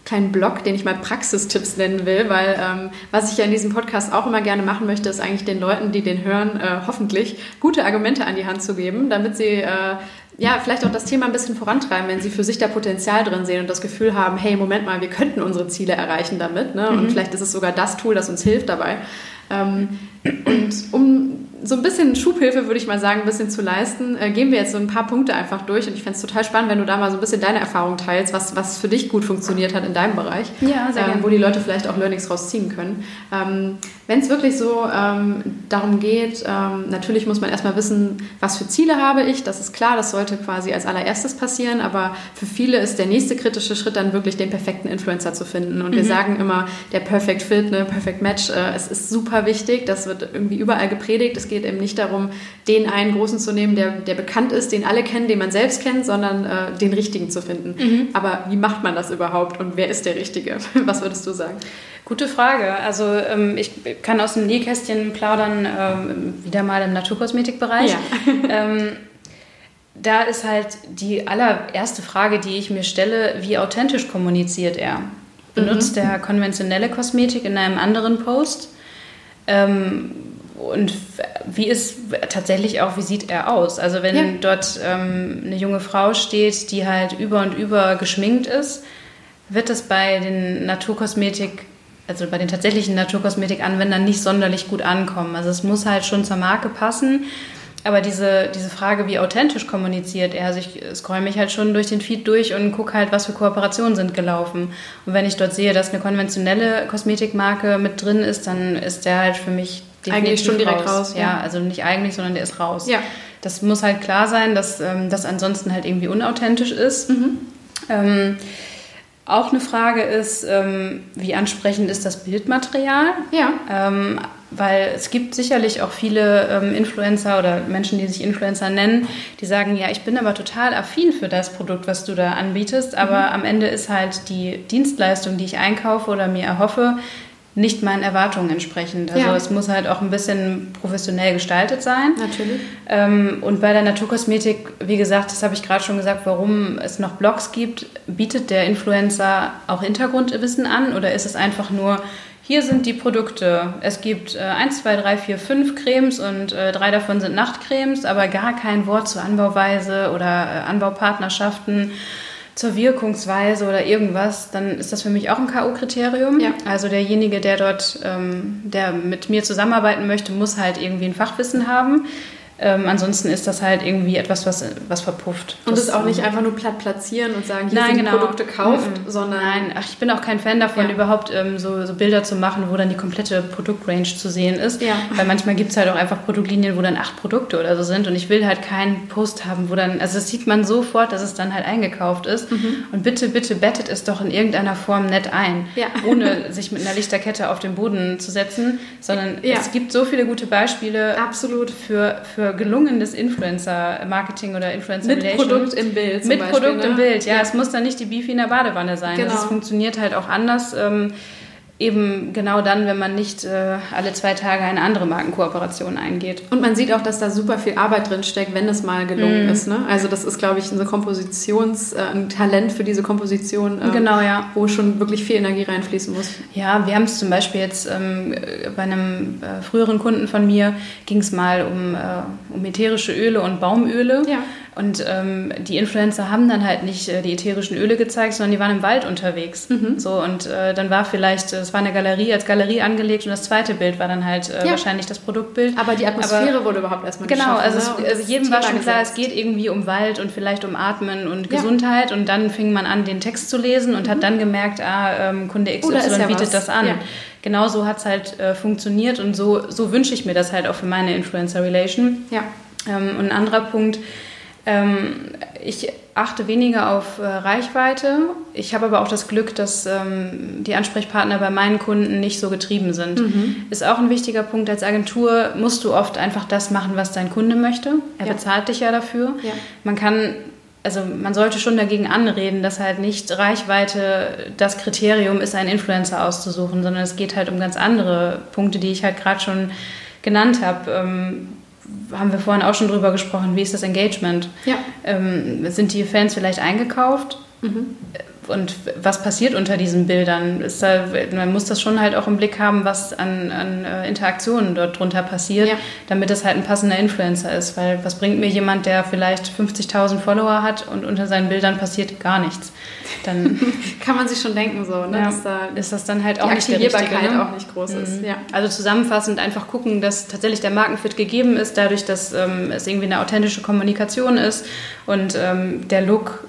kleinen Blog, den ich mal Praxistipps nennen will, weil ähm, was ich ja in diesem Podcast auch immer gerne machen möchte, ist eigentlich den Leuten, die den hören, äh, hoffentlich gute Argumente an die Hand zu geben, damit sie äh, ja, vielleicht auch das Thema ein bisschen vorantreiben, wenn sie für sich da Potenzial drin sehen und das Gefühl haben, hey, Moment mal, wir könnten unsere Ziele erreichen damit. Ne? Und mhm. vielleicht ist es sogar das Tool, das uns hilft dabei. Ähm, und um so ein bisschen Schubhilfe, würde ich mal sagen, ein bisschen zu leisten, äh, gehen wir jetzt so ein paar Punkte einfach durch. Und ich fände es total spannend, wenn du da mal so ein bisschen deine Erfahrung teilst, was, was für dich gut funktioniert hat in deinem Bereich. Ja, sehr ähm, gerne. Wo die Leute vielleicht auch Learnings rausziehen können. Ähm, wenn es wirklich so ähm, darum geht, ähm, natürlich muss man erstmal wissen, was für Ziele habe ich. Das ist klar, das sollte quasi als allererstes passieren. Aber für viele ist der nächste kritische Schritt dann wirklich den perfekten Influencer zu finden. Und mhm. wir sagen immer, der Perfect Fit, ne, Perfect Match, äh, es ist super wichtig. Das wird irgendwie überall gepredigt. Es geht eben nicht darum, den einen großen zu nehmen, der, der bekannt ist, den alle kennen, den man selbst kennt, sondern äh, den richtigen zu finden. Mhm. Aber wie macht man das überhaupt und wer ist der Richtige? Was würdest du sagen? Gute Frage. Also ähm, ich kann aus dem Nähkästchen plaudern, ähm, wieder mal im Naturkosmetikbereich. Ja. ähm, da ist halt die allererste Frage, die ich mir stelle, wie authentisch kommuniziert er? Benutzt mhm. er konventionelle Kosmetik in einem anderen Post? Ähm, und wie ist tatsächlich auch, wie sieht er aus? Also wenn ja. dort ähm, eine junge Frau steht, die halt über und über geschminkt ist, wird das bei den Naturkosmetik, also bei den tatsächlichen Naturkosmetikanwendern nicht sonderlich gut ankommen. Also es muss halt schon zur Marke passen. Aber diese, diese Frage, wie authentisch kommuniziert er, also ich scroll mich halt schon durch den Feed durch und gucke halt, was für Kooperationen sind gelaufen. Und wenn ich dort sehe, dass eine konventionelle Kosmetikmarke mit drin ist, dann ist der halt für mich eigentlich schon direkt raus. raus ja. ja. also nicht eigentlich, sondern der ist raus. Ja. Das muss halt klar sein, dass ähm, das ansonsten halt irgendwie unauthentisch ist. Mhm. Ähm, auch eine Frage ist, ähm, wie ansprechend ist das Bildmaterial? Ja. Ähm, weil es gibt sicherlich auch viele ähm, Influencer oder Menschen, die sich Influencer nennen, die sagen, ja, ich bin aber total affin für das Produkt, was du da anbietest, aber mhm. am Ende ist halt die Dienstleistung, die ich einkaufe oder mir erhoffe, nicht meinen Erwartungen entsprechend. Also ja. es muss halt auch ein bisschen professionell gestaltet sein. Natürlich. Ähm, und bei der Naturkosmetik, wie gesagt, das habe ich gerade schon gesagt, warum es noch Blogs gibt, bietet der Influencer auch Hintergrundwissen an oder ist es einfach nur, hier sind die Produkte. Es gibt äh, 1, 2, 3, 4, 5 Cremes und äh, drei davon sind Nachtcremes, aber gar kein Wort zur Anbauweise oder äh, Anbaupartnerschaften zur Wirkungsweise oder irgendwas, dann ist das für mich auch ein K.O.-Kriterium. Ja. Also derjenige, der dort, ähm, der mit mir zusammenarbeiten möchte, muss halt irgendwie ein Fachwissen haben. Ähm, ansonsten ist das halt irgendwie etwas, was, was verpufft. Und das auch nicht einfach nur platt platzieren und sagen, hier Nein, sind genau. Produkte kauft, mm -mm. sondern... Nein, ach, ich bin auch kein Fan davon, ja. überhaupt ähm, so, so, Bilder zu machen, wo dann die komplette Produktrange zu sehen ist. Ja. Weil manchmal gibt es halt auch einfach Produktlinien, wo dann acht Produkte oder so sind und ich will halt keinen Post haben, wo dann... Also das sieht man sofort, dass es dann halt eingekauft ist. Mhm. Und bitte, bitte bettet es doch in irgendeiner Form nett ein, ja. ohne sich mit einer Lichterkette auf den Boden zu setzen, sondern es gibt so viele gute Beispiele Absolut. für, für gelungenes Influencer-Marketing oder Influencer-Relation. Mit Produkt im Bild. Mit Beispiel, Produkt ne? im Bild, ja. ja. Es muss dann nicht die Beefy in der Badewanne sein. Genau. Das funktioniert halt auch anders. Ähm, eben genau dann, wenn man nicht äh, alle zwei Tage eine andere Markenkooperation eingeht. Und man sieht auch, dass da super viel Arbeit drin steckt, wenn es mal gelungen mm. ist. Ne? Also das ist, glaube ich, eine Kompositions, äh, ein Talent für diese Komposition, äh, genau, ja. wo schon wirklich viel Energie reinfließen muss. Ja, wir haben es zum Beispiel jetzt ähm, bei einem äh, früheren Kunden von mir, ging es mal um, äh, um ätherische Öle und Baumöle. Ja. Und ähm, die Influencer haben dann halt nicht äh, die ätherischen Öle gezeigt, sondern die waren im Wald unterwegs. Mhm. So, und dann war vielleicht, es war eine Galerie als Galerie angelegt und das zweite Bild war dann halt äh, ja. wahrscheinlich das Produktbild. Aber die Atmosphäre Aber, wurde überhaupt erstmal Genau, also, ne? es, also jedem war schon klar, es geht irgendwie um Wald und vielleicht um Atmen und ja. Gesundheit. Und dann fing man an, den Text zu lesen und mhm. hat dann gemerkt, ah, ähm, Kunde XY ja bietet was. das an. Genau so hat es halt äh, funktioniert und so, so wünsche ich mir das halt auch für meine Influencer-Relation. Ja. Ähm, und ein anderer Punkt, ähm, ich achte weniger auf äh, Reichweite. Ich habe aber auch das Glück, dass ähm, die Ansprechpartner bei meinen Kunden nicht so getrieben sind. Mhm. Ist auch ein wichtiger Punkt. Als Agentur musst du oft einfach das machen, was dein Kunde möchte. Er ja. bezahlt dich ja dafür. Ja. Man kann also man sollte schon dagegen anreden, dass halt nicht Reichweite das Kriterium ist, einen Influencer auszusuchen, sondern es geht halt um ganz andere Punkte, die ich halt gerade schon genannt habe. Ähm, haben wir vorhin auch schon drüber gesprochen, wie ist das Engagement? Ja. Ähm, sind die Fans vielleicht eingekauft? Mhm und was passiert unter diesen Bildern? Da, man muss das schon halt auch im Blick haben, was an, an äh, Interaktionen dort drunter passiert, ja. damit es halt ein passender Influencer ist. Weil was bringt mir jemand, der vielleicht 50.000 Follower hat und unter seinen Bildern passiert gar nichts? Dann kann man sich schon denken, so, ne? Ja, dass da ist das dann halt auch die nicht der richtige, ne? auch nicht groß mhm. ist. Ja. Also zusammenfassend einfach gucken, dass tatsächlich der Markenfit gegeben ist, dadurch, dass ähm, es irgendwie eine authentische Kommunikation ist und ähm, der Look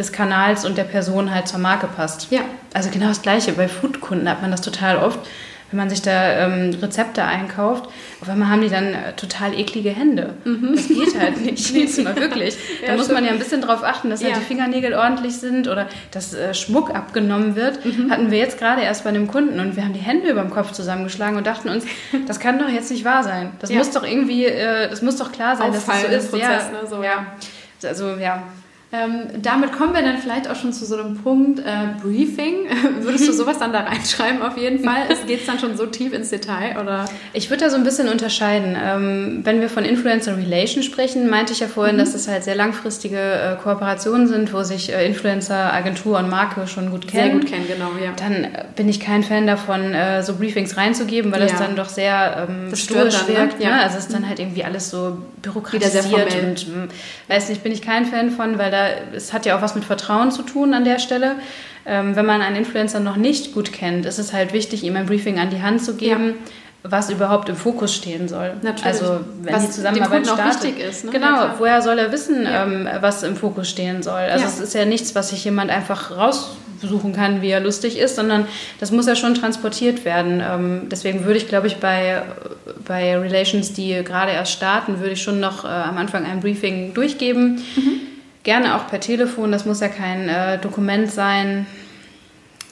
des Kanals und der Person halt zur Marke passt. Ja. Also genau das Gleiche. Bei Foodkunden hat man das total oft, wenn man sich da ähm, Rezepte einkauft. Auf einmal haben die dann äh, total eklige Hände. Mhm. Das geht halt nicht. Jetzt mal wirklich. ja, da muss stimmt. man ja ein bisschen drauf achten, dass halt ja. halt die Fingernägel ordentlich sind oder dass äh, Schmuck abgenommen wird. Mhm. Hatten wir jetzt gerade erst bei einem Kunden und wir haben die Hände über dem Kopf zusammengeschlagen und dachten uns, das kann doch jetzt nicht wahr sein. Das ja. muss doch irgendwie, äh, das muss doch klar sein, Auffallen dass das so ist. Prozess. Ne? So, ja. Also ja, ähm, damit kommen wir dann vielleicht auch schon zu so einem Punkt äh, Briefing. Würdest du sowas dann da reinschreiben auf jeden Fall? Es geht dann schon so tief ins Detail oder? Ich würde da so ein bisschen unterscheiden. Ähm, wenn wir von Influencer Relation sprechen, meinte ich ja vorhin, mhm. dass es halt sehr langfristige äh, Kooperationen sind, wo sich äh, Influencer, Agentur und Marke schon gut kennen. Sehr gut kennen, genau, ja. Dann äh, bin ich kein Fan davon, äh, so Briefings reinzugeben, weil ja. das dann doch sehr ähm, stoisch ne? wirkt. Ne? Ja. Also es ist dann halt irgendwie alles so bürokratisiert und hm, weiß nicht, bin ich kein Fan von, weil da es hat ja auch was mit Vertrauen zu tun an der Stelle. Ähm, wenn man einen Influencer noch nicht gut kennt, ist es halt wichtig, ihm ein Briefing an die Hand zu geben. Ja was überhaupt im Fokus stehen soll. Natürlich. Also wenn was die Zusammenarbeit startet. wichtig ist. Ne? Genau, ja, woher soll er wissen, ja. ähm, was im Fokus stehen soll? Also ja. es ist ja nichts, was sich jemand einfach raussuchen kann, wie er lustig ist, sondern das muss ja schon transportiert werden. Ähm, deswegen würde ich, glaube ich, bei, bei Relations, die gerade erst starten, würde ich schon noch äh, am Anfang ein Briefing durchgeben. Mhm Gerne auch per Telefon, das muss ja kein äh, Dokument sein.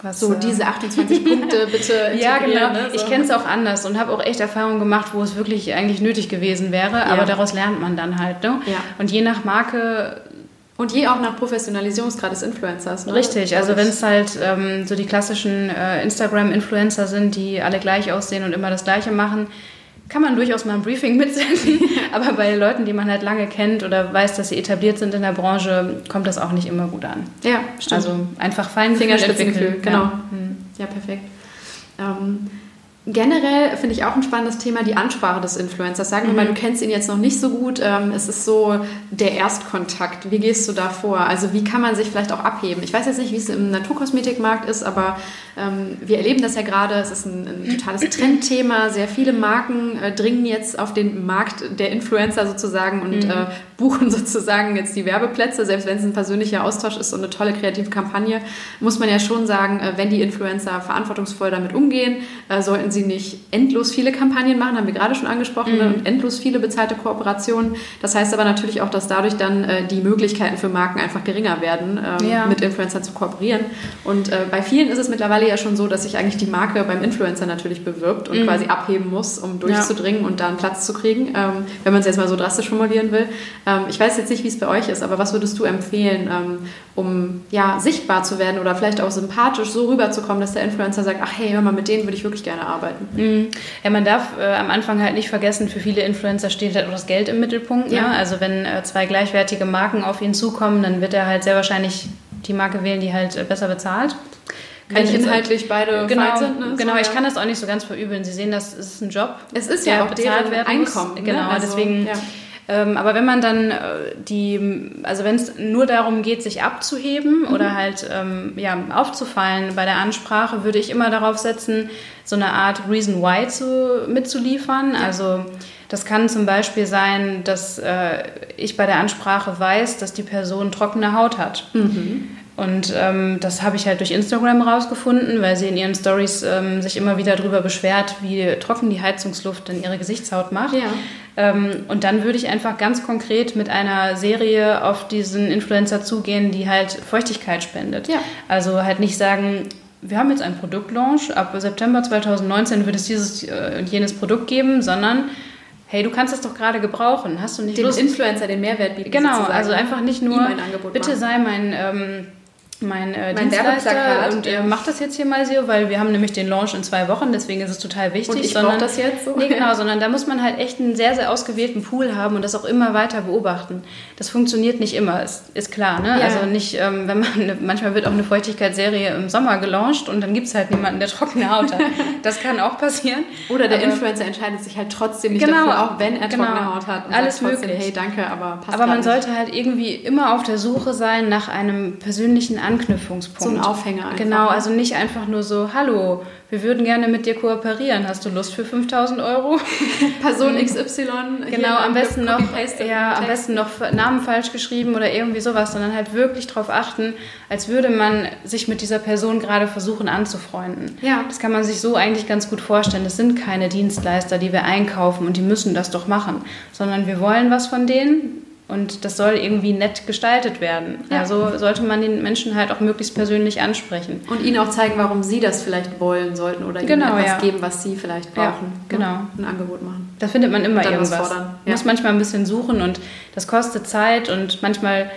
Was, so, äh, diese 28 Punkte bitte. ja, genau. Ne, so. Ich kenne es auch anders und habe auch echt Erfahrungen gemacht, wo es wirklich eigentlich nötig gewesen wäre, ja. aber daraus lernt man dann halt. Ne? Ja. Und je nach Marke und je auch nach Professionalisierungsgrad des Influencers. Ne? Richtig, also wenn es halt ähm, so die klassischen äh, Instagram-Influencer sind, die alle gleich aussehen und immer das Gleiche machen, kann man durchaus mal ein Briefing mitsenden. Aber bei Leuten, die man halt lange kennt oder weiß, dass sie etabliert sind in der Branche, kommt das auch nicht immer gut an. Ja, stimmt. Also einfach fein Fingerspitzengefühl, genau. Ja, hm. ja perfekt. Ähm, Generell finde ich auch ein spannendes Thema die Ansprache des Influencers. Sagen wir mhm. mal, du kennst ihn jetzt noch nicht so gut. Ähm, es ist so der Erstkontakt. Wie gehst du da vor? Also wie kann man sich vielleicht auch abheben? Ich weiß jetzt nicht, wie es im Naturkosmetikmarkt ist, aber ähm, wir erleben das ja gerade. Es ist ein, ein totales Trendthema. Sehr viele Marken äh, dringen jetzt auf den Markt der Influencer sozusagen und mhm. äh, buchen sozusagen jetzt die Werbeplätze. Selbst wenn es ein persönlicher Austausch ist und eine tolle kreative Kampagne, muss man ja schon sagen, äh, wenn die Influencer verantwortungsvoll damit umgehen, sollten sie sie nicht endlos viele Kampagnen machen, haben wir gerade schon angesprochen, ne, mhm. und endlos viele bezahlte Kooperationen. Das heißt aber natürlich auch, dass dadurch dann äh, die Möglichkeiten für Marken einfach geringer werden, ähm, ja. mit Influencern zu kooperieren. Und äh, bei vielen ist es mittlerweile ja schon so, dass sich eigentlich die Marke beim Influencer natürlich bewirbt und mhm. quasi abheben muss, um durchzudringen ja. und da einen Platz zu kriegen, ähm, wenn man es jetzt mal so drastisch formulieren will. Ähm, ich weiß jetzt nicht, wie es bei euch ist, aber was würdest du empfehlen, ähm, um ja, sichtbar zu werden oder vielleicht auch sympathisch so rüberzukommen, dass der Influencer sagt, ach hey, hör mal, mit denen würde ich wirklich gerne arbeiten? Mhm. Ja, man darf äh, am Anfang halt nicht vergessen, für viele Influencer steht halt auch das Geld im Mittelpunkt. Ne? Ja. Ne? Also wenn äh, zwei gleichwertige Marken auf ihn zukommen, dann wird er halt sehr wahrscheinlich die Marke wählen, die halt äh, besser bezahlt. Kann ich inhaltlich beide genau, sind. Ne? Genau, ich kann das auch nicht so ganz verübeln. Sie sehen, das ist ein Job. Es ist ja auch bezahlt werden Einkommen. Muss. Genau, ne? also, deswegen. Ja. Ähm, aber wenn man dann äh, die, also wenn es nur darum geht, sich abzuheben mhm. oder halt ähm, ja, aufzufallen bei der Ansprache, würde ich immer darauf setzen, so eine Art Reason Why zu, mitzuliefern. Also das kann zum Beispiel sein, dass äh, ich bei der Ansprache weiß, dass die Person trockene Haut hat. Mhm. Und ähm, das habe ich halt durch Instagram rausgefunden, weil sie in ihren Stories ähm, sich immer wieder darüber beschwert, wie trocken die Heizungsluft in ihre Gesichtshaut macht. Ja. Ähm, und dann würde ich einfach ganz konkret mit einer Serie auf diesen Influencer zugehen, die halt Feuchtigkeit spendet. Ja. Also halt nicht sagen, wir haben jetzt einen Produktlaunch, ab September 2019 wird es dieses äh, und jenes Produkt geben, sondern hey, du kannst das doch gerade gebrauchen, hast du nicht Dem Lust? Influencer den Mehrwert bieten. Genau, sozusagen. also einfach nicht nur, Ihm ein Angebot bitte machen. sei mein, ähm, mein, äh, Mein Dienstleister und äh, ja. mach das jetzt hier mal so, weil wir haben nämlich den Launch in zwei Wochen, deswegen ist es total wichtig. Und ich sondern, das jetzt so. Nee, genau, sondern da muss man halt echt einen sehr, sehr ausgewählten Pool haben und das auch immer weiter beobachten. Das funktioniert nicht immer, ist, ist klar. Ne? Ja. Also nicht, ähm, wenn man, manchmal wird auch eine Feuchtigkeitsserie im Sommer gelauncht und dann gibt es halt niemanden, der trockene Haut hat. Das kann auch passieren. Oder der Aber- Influencer entscheidet sich halt trotzdem nicht Genau, dafür, auch wenn er genau. trockene Haut hat. Alles trotzdem, möglich. Hey, danke, aber passt Aber man nicht. sollte halt irgendwie immer auf der Suche sein nach einem persönlichen Anknüpfungspunkt. So ein Aufhänger einfach. Genau, also nicht einfach nur so, hallo, wir würden gerne mit dir kooperieren. Hast du Lust für 5000 Euro? Person XY. Genau, am besten noch, ja, am besten noch Namen falsch geschrieben oder irgendwie sowas, sondern halt wirklich darauf achten, als würde man sich mit dieser Person gerade versuchen anzufreunden. Ja. Das kann man sich so eigentlich ganz gut vorstellen. Das sind keine Dienstleister, die wir einkaufen und die müssen das doch machen, sondern wir wollen was von denen und das soll irgendwie nett gestaltet werden. Ja. Also sollte man den Menschen halt auch möglichst persönlich ansprechen. Und ihnen auch zeigen, warum sie das vielleicht wollen sollten oder Genau, ihnen etwas ja. geben, was sie vielleicht Ja, brauchen. genau. Ne? Ein Angebot machen. Da findet man immer irgendwas. Man Muss ja. manchmal ein bisschen suchen und das kostet Zeit und manchmal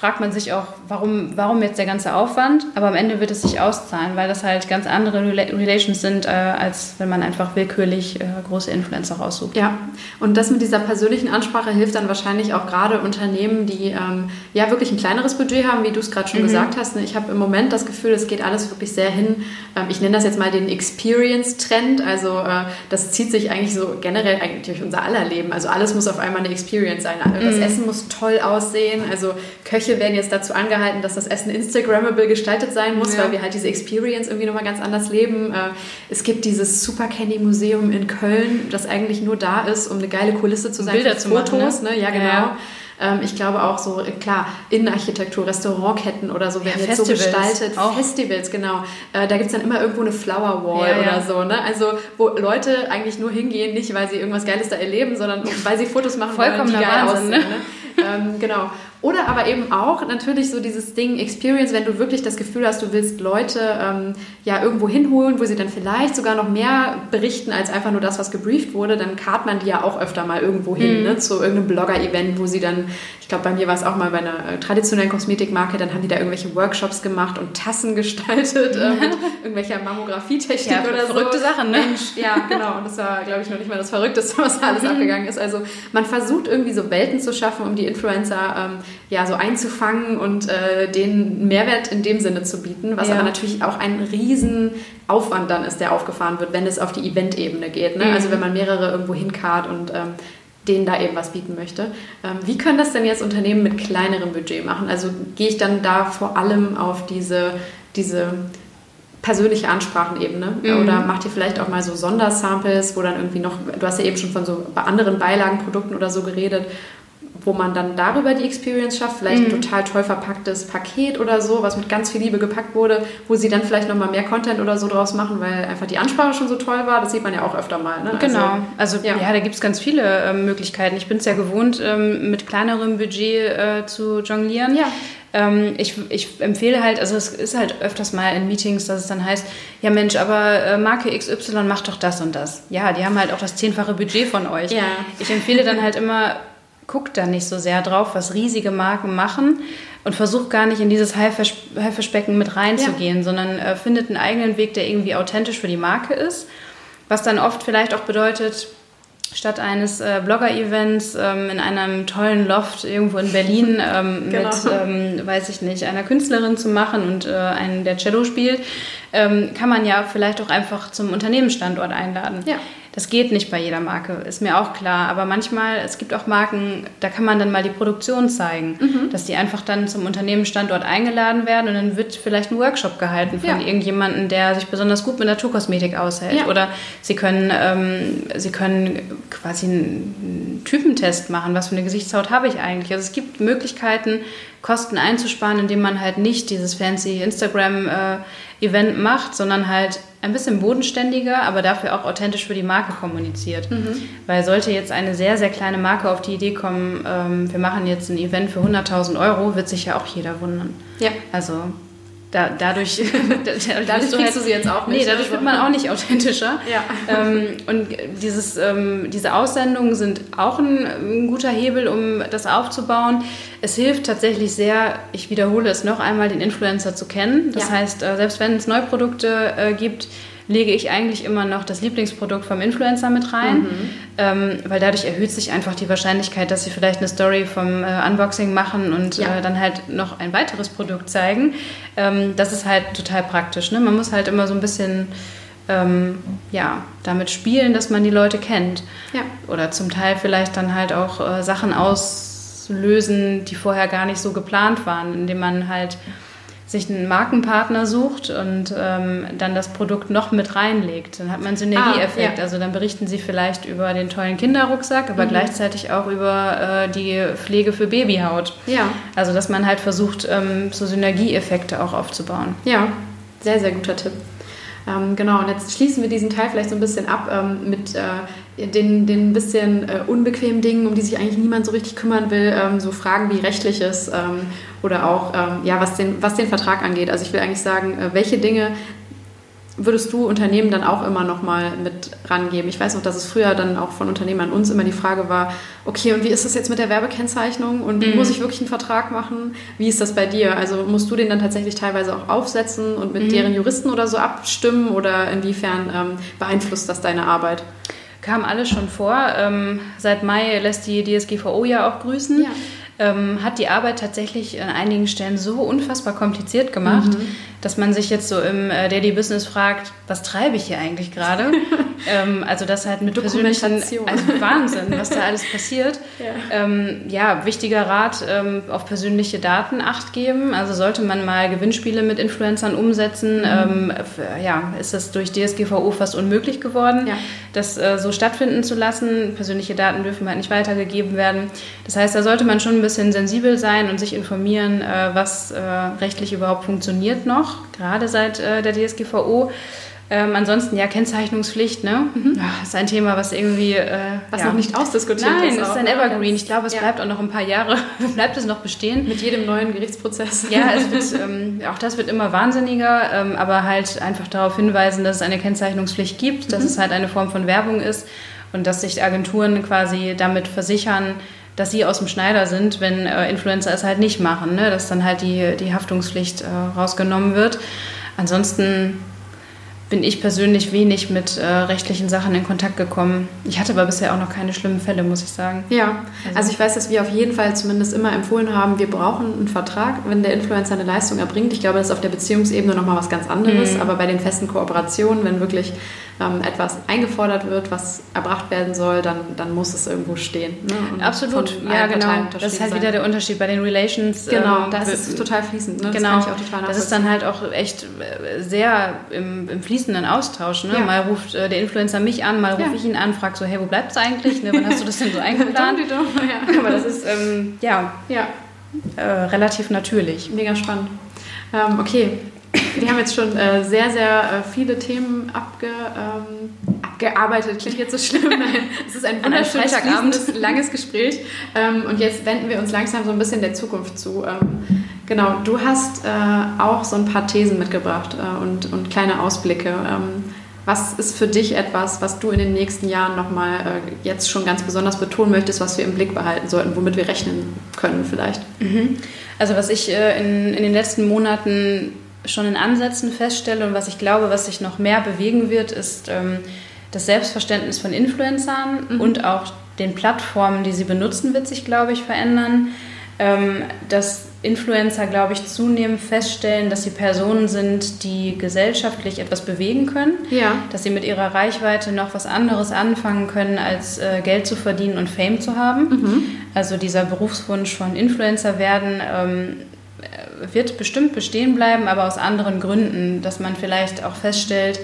fragt man sich auch, warum, warum jetzt der ganze Aufwand, aber am Ende wird es sich auszahlen, weil das halt ganz andere Rela Relations sind, äh, als wenn man einfach willkürlich äh, große Influencer raussucht. Ja, und das mit dieser persönlichen Ansprache hilft dann wahrscheinlich auch gerade Unternehmen, die ähm, ja wirklich ein kleineres Budget haben, wie du es gerade schon gesagt hast. Ich habe im Moment das Gefühl, es geht alles wirklich sehr hin. Ähm, ich nenne das jetzt mal den Experience-Trend. Also äh, das zieht sich eigentlich so generell eigentlich durch unser aller Leben. Also alles muss auf einmal eine Experience sein. Das Essen muss toll aussehen. Also Köche werden jetzt dazu angehalten, dass das Essen Instagrammable gestaltet sein muss, Ja. weil wir halt diese Experience irgendwie nochmal ganz anders leben. Äh, Es gibt dieses Super Candy Museum in Köln, das eigentlich nur da ist, um eine geile Kulisse zu sein Bilder zu machen, Fotos. ne? Ne? Ja, Ja, genau. ja. Ähm, Ich glaube auch so, klar, Innenarchitektur, Restaurantketten oder so werden Ja, jetzt so Festivals gestaltet. auch. Festivals, genau. Äh, Da gibt es dann immer irgendwo eine Flower Wall Ja, ja. oder so. Ne? Also wo Leute eigentlich nur hingehen, nicht weil sie irgendwas Geiles da erleben, sondern weil sie Fotos machen wollen, die geil Wahnsinn, aussehen. ne? Ne? ähm, genau. Oder aber eben auch natürlich so dieses Ding Experience, wenn du wirklich das Gefühl hast, du willst Leute ähm, ja irgendwo hinholen, wo sie dann vielleicht sogar noch mehr berichten als einfach nur das, was gebrieft wurde, dann kart man die ja auch öfter mal irgendwo hin, Mhm. ne? zu irgendeinem Blogger-Event, wo sie dann, glaube, bei mir war es auch mal bei einer äh, traditionellen Kosmetikmarke, dann haben die da irgendwelche Workshops gemacht und Tassen gestaltet äh, mit irgendwelcher Mammografietechnik Ja, oder so. verrückte Sachen, ne? Mensch, ja, genau. Und das war, glaube ich, noch nicht mal das Verrückteste, was da alles abgegangen ist. Also man versucht irgendwie so Welten zu schaffen, um die Influencer ähm, ja so einzufangen und äh, denen Mehrwert in dem Sinne zu bieten, was Ja. aber natürlich auch ein riesen Aufwand dann ist, der aufgefahren wird, wenn es auf die Event-Ebene geht. Ne? Mhm. Also wenn man mehrere irgendwo hinkarrt und ähm, denen da eben was bieten möchte. Ähm, wie können das denn jetzt Unternehmen mit kleinerem Budget machen? Also gehe ich dann da vor allem auf diese, diese persönliche Ansprachenebene Mhm. oder macht ihr vielleicht auch mal so Sondersamples, wo dann irgendwie noch, du hast ja eben schon von so bei anderen Beilagenprodukten oder so geredet, wo man dann darüber die Experience schafft, vielleicht Mhm. ein total toll verpacktes Paket oder so, was mit ganz viel Liebe gepackt wurde, wo sie dann vielleicht nochmal mehr Content oder so draus machen, weil einfach die Ansprache schon so toll war. Das sieht man ja auch öfter mal. Ne? Genau, also ja. ja, da gibt es ganz viele ähm, Möglichkeiten. Ich bin es ja gewohnt, ähm, mit kleinerem Budget äh, zu jonglieren. Ja. Ähm, ich, ich empfehle halt, also es ist halt öfters mal in Meetings, dass es dann heißt, ja Mensch, aber äh, Marke XY macht doch das und das. Ja, die haben halt auch das zehnfache Budget von euch. Ja. Ich empfehle dann halt immer, guckt da nicht so sehr drauf, was riesige Marken machen und versucht gar nicht in dieses Haifischbecken mit reinzugehen, sondern äh, findet einen eigenen Weg, der irgendwie authentisch für die Marke ist. Was dann oft vielleicht auch bedeutet, statt eines äh, Blogger-Events ähm, in einem tollen Loft irgendwo in Berlin ähm, Genau. mit, ähm, weiß ich nicht, einer Künstlerin zu machen und äh, einen, der Cello spielt, ähm, kann man ja vielleicht auch einfach zum Unternehmensstandort einladen. Ja. Das geht nicht bei jeder Marke, ist mir auch klar. Aber manchmal, es gibt auch Marken, da kann man dann mal die Produktion zeigen, Mhm. dass die einfach dann zum Unternehmensstandort eingeladen werden und dann wird vielleicht ein Workshop gehalten von Ja. irgendjemandem, der sich besonders gut mit Naturkosmetik aushält. Ja. Oder sie können, ähm, sie können quasi einen Typentest machen, was für eine Gesichtshaut habe ich eigentlich. Also es gibt Möglichkeiten, Kosten einzusparen, indem man halt nicht dieses fancy Instagram-Event macht, sondern halt ein bisschen bodenständiger, aber dafür auch authentisch für die Marke kommuniziert. Weil sollte jetzt eine sehr, sehr kleine Marke auf die Idee kommen, ähm, wir machen jetzt ein Event für 100.000 Euro, wird sich ja auch jeder wundern. Ja. Also da, dadurch, dadurch kriegst halt, du sie jetzt auch nicht. Nee, dadurch wird man auch nicht authentischer. Ja. Ähm, und dieses, ähm, diese Aussendungen sind auch ein, ein, guter Hebel, um das aufzubauen. Es hilft tatsächlich sehr, ich wiederhole es noch einmal, den Influencer zu kennen. Das ja. heißt, äh, selbst wenn es Neuprodukte äh, gibt, lege ich eigentlich immer noch das Lieblingsprodukt vom Influencer mit rein, mhm. ähm, weil dadurch erhöht sich einfach die Wahrscheinlichkeit, dass sie vielleicht eine Story vom äh, Unboxing machen und ja. äh, dann halt noch ein weiteres Produkt zeigen. Ähm, das ist halt total praktisch. Ne? Man muss halt immer so ein bisschen ähm, ja, damit spielen, dass man die Leute kennt. Ja. Oder zum Teil vielleicht dann halt auch äh, Sachen auslösen, die vorher gar nicht so geplant waren, indem man halt sich einen Markenpartner sucht und ähm, dann das Produkt noch mit reinlegt. Dann hat man Synergieeffekt. Ah, ja. Also dann berichten sie vielleicht über den tollen Kinderrucksack, aber mhm. gleichzeitig auch über äh, die Pflege für Babyhaut. Ja. Also dass man halt versucht, ähm, so Synergieeffekte auch aufzubauen. Ja, sehr, sehr guter Tipp. Ähm, genau, und jetzt schließen wir diesen Teil vielleicht so ein bisschen ab ähm, mit äh, den, den bisschen äh, unbequemen Dingen, um die sich eigentlich niemand so richtig kümmern will. Ähm, so Fragen wie rechtliches ähm, oder auch, ähm, ja, was den, was den Vertrag angeht. Also ich will eigentlich sagen, äh, welche Dinge würdest du Unternehmen dann auch immer noch mal mit rangeben? Ich weiß noch, dass es früher dann auch von Unternehmen an uns immer die Frage war, okay, und wie ist das jetzt mit der Werbekennzeichnung und mhm. muss ich wirklich einen Vertrag machen? Wie ist das bei dir? Also musst du den dann tatsächlich teilweise auch aufsetzen und mit mhm. deren Juristen oder so abstimmen oder inwiefern ähm, beeinflusst das deine Arbeit? Kam alles schon vor. Ähm, seit Mai lässt die DSGVO ja auch grüßen. Ja. Ähm, hat die Arbeit tatsächlich an einigen Stellen so unfassbar kompliziert gemacht, mhm dass man sich jetzt so im äh, Daily Business fragt, was treibe ich hier eigentlich gerade? ähm, also das halt mit persönlichen, also Wahnsinn, was da alles passiert. Ja, ähm, ja wichtiger Rat, ähm, auf persönliche Daten acht geben. Also sollte man mal Gewinnspiele mit Influencern umsetzen, mhm. Ähm, ja, ist das durch DSGVO fast unmöglich geworden, ja. das äh, so stattfinden zu lassen. Persönliche Daten dürfen halt nicht weitergegeben werden. Das heißt, da sollte man schon ein bisschen sensibel sein und sich informieren, äh, was äh, rechtlich überhaupt funktioniert noch noch, gerade seit äh, der DSGVO. Ähm, ansonsten ja Kennzeichnungspflicht, ne? Mhm. Ja, ist ein Thema, was irgendwie äh, was ja. noch nicht ausdiskutiert Nein, ist. Nein, ist ein ne? Evergreen. Ich glaube, es ja. bleibt auch noch ein paar Jahre, bleibt es noch bestehen. Mit jedem neuen Gerichtsprozess. Ja, es wird, ähm, auch das wird immer wahnsinniger, ähm, aber halt einfach darauf hinweisen, dass es eine Kennzeichnungspflicht gibt, mhm. dass es halt eine Form von Werbung ist und dass sich Agenturen quasi damit versichern, dass sie aus dem Schneider sind, wenn äh, Influencer es halt nicht machen, ne? dass dann halt die, die Haftungspflicht äh, rausgenommen wird. Ansonsten bin ich persönlich wenig mit äh, rechtlichen Sachen in Kontakt gekommen. Ich hatte aber bisher auch noch keine schlimmen Fälle, muss ich sagen. Ja, also, also ich weiß, dass wir auf jeden Fall zumindest immer empfohlen haben, wir brauchen einen Vertrag, wenn der Influencer eine Leistung erbringt. Ich glaube, das ist auf der Beziehungsebene nochmal was ganz anderes, mhm. aber bei den festen Kooperationen, wenn wirklich ähm, etwas eingefordert wird, was erbracht werden soll, dann, dann muss es irgendwo stehen. Ne? Absolut, ja genau. Das ist halt sein. wieder der Unterschied bei den Relations. Genau, ähm, da ist es total fließend. Ne? Genau, das, das ist dann halt auch echt äh, sehr im, im fließenden Austausch. Ne? Ja. Mal ruft äh, der Influencer mich an, mal rufe ja. ich ihn an, frage so, hey, wo bleibst du eigentlich? Ne? Wann hast du das denn so eingeplant? ja. Aber das ist, ähm, ja, ja. Äh, relativ natürlich. Mega spannend. Ähm, okay, wir haben jetzt schon äh, sehr, sehr äh, viele Themen abge, ähm, abgearbeitet. Klingt jetzt so schlimm. Nein, es ist ein wunderschönes, langes Gespräch. Ähm, und jetzt wenden wir uns langsam so ein bisschen der Zukunft zu. Ähm, genau, du hast äh, auch so ein paar Thesen mitgebracht äh, und, und kleine Ausblicke. Ähm, was ist für dich etwas, was du in den nächsten Jahren nochmal äh, jetzt schon ganz besonders betonen möchtest, was wir im Blick behalten sollten, womit wir rechnen können vielleicht? Mhm. Also was ich äh, in, in den letzten Monaten schon in Ansätzen feststelle und was ich glaube, was sich noch mehr bewegen wird, ist ähm, das Selbstverständnis von Influencern mhm. und auch den Plattformen, die sie benutzen, wird sich, glaube ich, verändern. Ähm, dass Influencer, glaube ich, zunehmend feststellen, dass sie Personen sind, die gesellschaftlich etwas bewegen können. Ja. Dass sie mit ihrer Reichweite noch was anderes anfangen können, als äh, Geld zu verdienen und Fame zu haben. Mhm. Also dieser Berufswunsch von Influencer werden ähm, wird bestimmt bestehen bleiben, aber aus anderen Gründen, dass man vielleicht auch feststellt,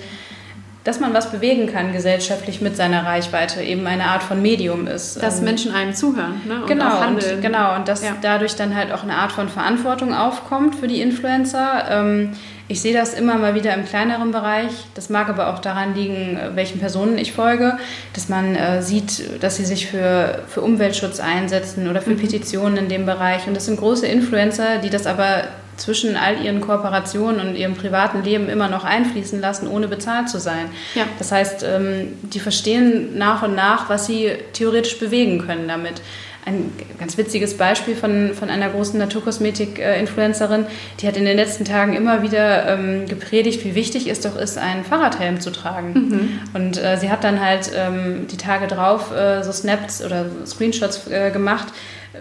dass man was bewegen kann gesellschaftlich mit seiner Reichweite, eben eine Art von Medium ist. Dass ähm, Menschen einem zuhören ne? und genau, auch handeln. Und, genau, und dass ja. dadurch dann halt auch eine Art von Verantwortung aufkommt für die Influencer. Ähm, ich sehe das immer mal wieder im kleineren Bereich. Das mag aber auch daran liegen, welchen Personen ich folge, dass man äh, sieht, dass sie sich für, für Umweltschutz einsetzen oder für mhm. Petitionen in dem Bereich. Und das sind große Influencer, die das aber zwischen all ihren Kooperationen und ihrem privaten Leben immer noch einfließen lassen, ohne bezahlt zu sein. Ja. Das heißt, ähm, die verstehen nach und nach, was sie theoretisch bewegen können damit ein ganz witziges Beispiel von, von einer großen Naturkosmetik-Influencerin, die hat in den letzten Tagen immer wieder ähm, gepredigt, wie wichtig es doch ist, einen Fahrradhelm zu tragen. Mhm. Und äh, sie hat dann halt ähm, die Tage drauf äh, so Snaps oder Screenshots äh, gemacht,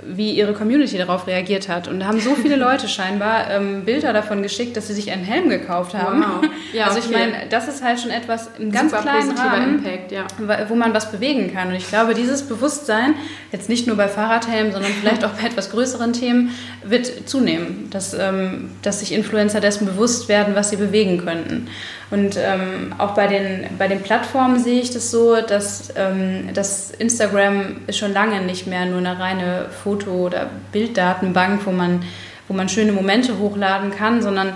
wie ihre Community darauf reagiert hat. Und da haben so viele Leute scheinbar ähm, Bilder davon geschickt, dass sie sich einen Helm gekauft haben. Wow. Ja, also ich meine, das ist halt schon etwas im ganz Super kleinen Rahmen, Impact, ja. wo man was bewegen kann. Und ich glaube, dieses Bewusstsein, jetzt nicht nur bei Fahrradhelmen, sondern vielleicht auch bei etwas größeren Themen, wird zunehmen, dass, ähm, dass sich Influencer dessen bewusst werden, was sie bewegen könnten. Und ähm, auch bei den, bei den Plattformen sehe ich das so, dass ähm, das Instagram ist schon lange nicht mehr nur eine reine Foto- oder Bilddatenbank, wo man, wo man schöne Momente hochladen kann, sondern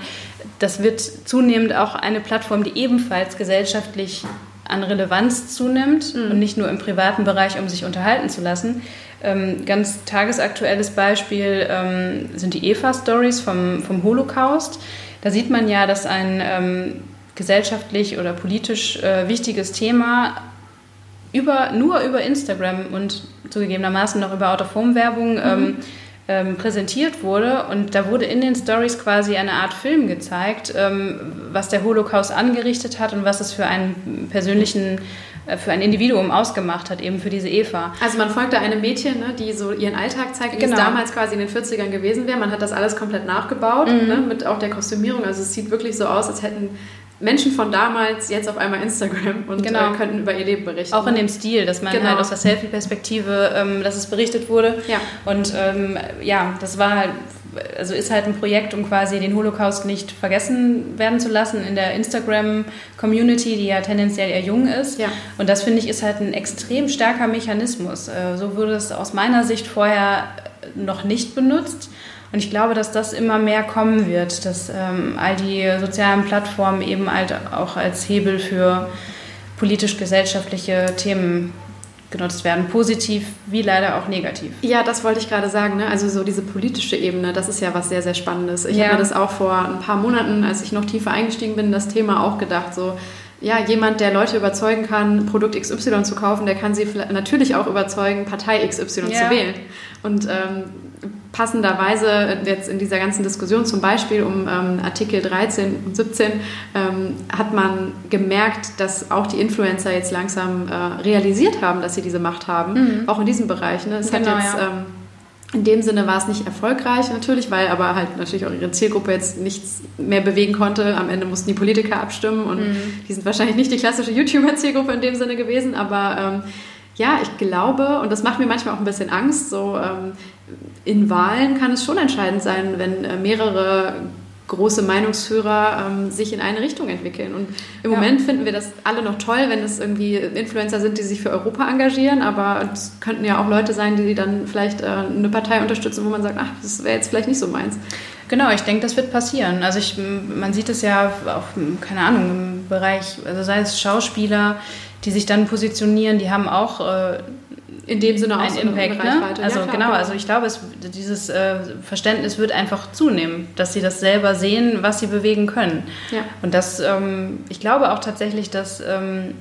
das wird zunehmend auch eine Plattform, die ebenfalls gesellschaftlich an Relevanz zunimmt mhm. und nicht nur im privaten Bereich, um sich unterhalten zu lassen. Ähm, ganz tagesaktuelles Beispiel ähm, sind die Eva-Stories vom, vom Holocaust. Da sieht man ja, dass ein ähm, gesellschaftlich oder politisch äh, wichtiges Thema über, nur über Instagram und zugegebenermaßen noch über Out-of-Home-Werbung mhm. ähm, ähm, präsentiert wurde. Und da wurde in den Stories quasi eine Art Film gezeigt, ähm, was der Holocaust angerichtet hat und was es für einen persönlichen äh, für ein Individuum ausgemacht hat, eben für diese Eva. Also man folgt da einem Mädchen, ne, die so ihren Alltag zeigt, wie genau. es damals quasi in den 40ern gewesen wäre. Man hat das alles komplett nachgebaut, mhm. ne, mit auch der Kostümierung. Also es sieht wirklich so aus, als hätten Menschen von damals jetzt auf einmal Instagram und genau. äh, könnten über ihr Leben berichten. Auch in dem Stil, dass man genau. halt aus der Selfie-Perspektive, ähm, dass es berichtet wurde. Ja. Und ähm, ja, das war halt, also ist halt ein Projekt, um quasi den Holocaust nicht vergessen werden zu lassen in der Instagram-Community, die ja tendenziell eher jung ist. Ja. Und das finde ich ist halt ein extrem starker Mechanismus. Äh, so wurde es aus meiner Sicht vorher noch nicht benutzt. Und ich glaube, dass das immer mehr kommen wird, dass ähm, all die sozialen Plattformen eben halt auch als Hebel für politisch-gesellschaftliche Themen genutzt werden, positiv wie leider auch negativ. Ja, das wollte ich gerade sagen. Ne? Also so diese politische Ebene, das ist ja was sehr, sehr Spannendes. Ich ja. habe mir das auch vor ein paar Monaten, als ich noch tiefer eingestiegen bin, das Thema auch gedacht, so ja, jemand, der Leute überzeugen kann, Produkt XY zu kaufen, der kann sie natürlich auch überzeugen, Partei XY ja. zu wählen. Und ähm, passenderweise jetzt in dieser ganzen Diskussion zum Beispiel um ähm, Artikel 13 und 17 ähm, hat man gemerkt, dass auch die Influencer jetzt langsam äh, realisiert haben, dass sie diese Macht haben, mhm. auch in diesem Bereich. Ne? Es genau, hat jetzt ja. In dem Sinne war es nicht erfolgreich natürlich, weil aber halt natürlich auch ihre Zielgruppe jetzt nichts mehr bewegen konnte. Am Ende mussten die Politiker abstimmen und mhm. die sind wahrscheinlich nicht die klassische YouTuber-Zielgruppe in dem Sinne gewesen, aber ähm, ja, ich glaube, und das macht mir manchmal auch ein bisschen Angst, so ähm, in Wahlen kann es schon entscheidend sein, wenn äh, mehrere große Meinungsführer ähm, sich in eine Richtung entwickeln. Und im ja. Moment finden wir das alle noch toll, wenn es irgendwie Influencer sind, die sich für Europa engagieren, aber es könnten ja auch Leute sein, die dann vielleicht äh, eine Partei unterstützen, wo man sagt, ach, das wäre jetzt vielleicht nicht so meins. Genau, ich denke, das wird passieren. Also ich, man sieht es ja auch, keine Ahnung, im Bereich, also sei es Schauspieler, die sich dann positionieren, die haben auch äh, in dem Sinne auch ein so Impact. Ne? Also ja, klar, genau, also ich glaube, es, dieses äh, Verständnis wird einfach zunehmen, dass sie das selber sehen, was sie bewegen können. Ja. Und das, ähm, ich glaube auch tatsächlich, dass ähm,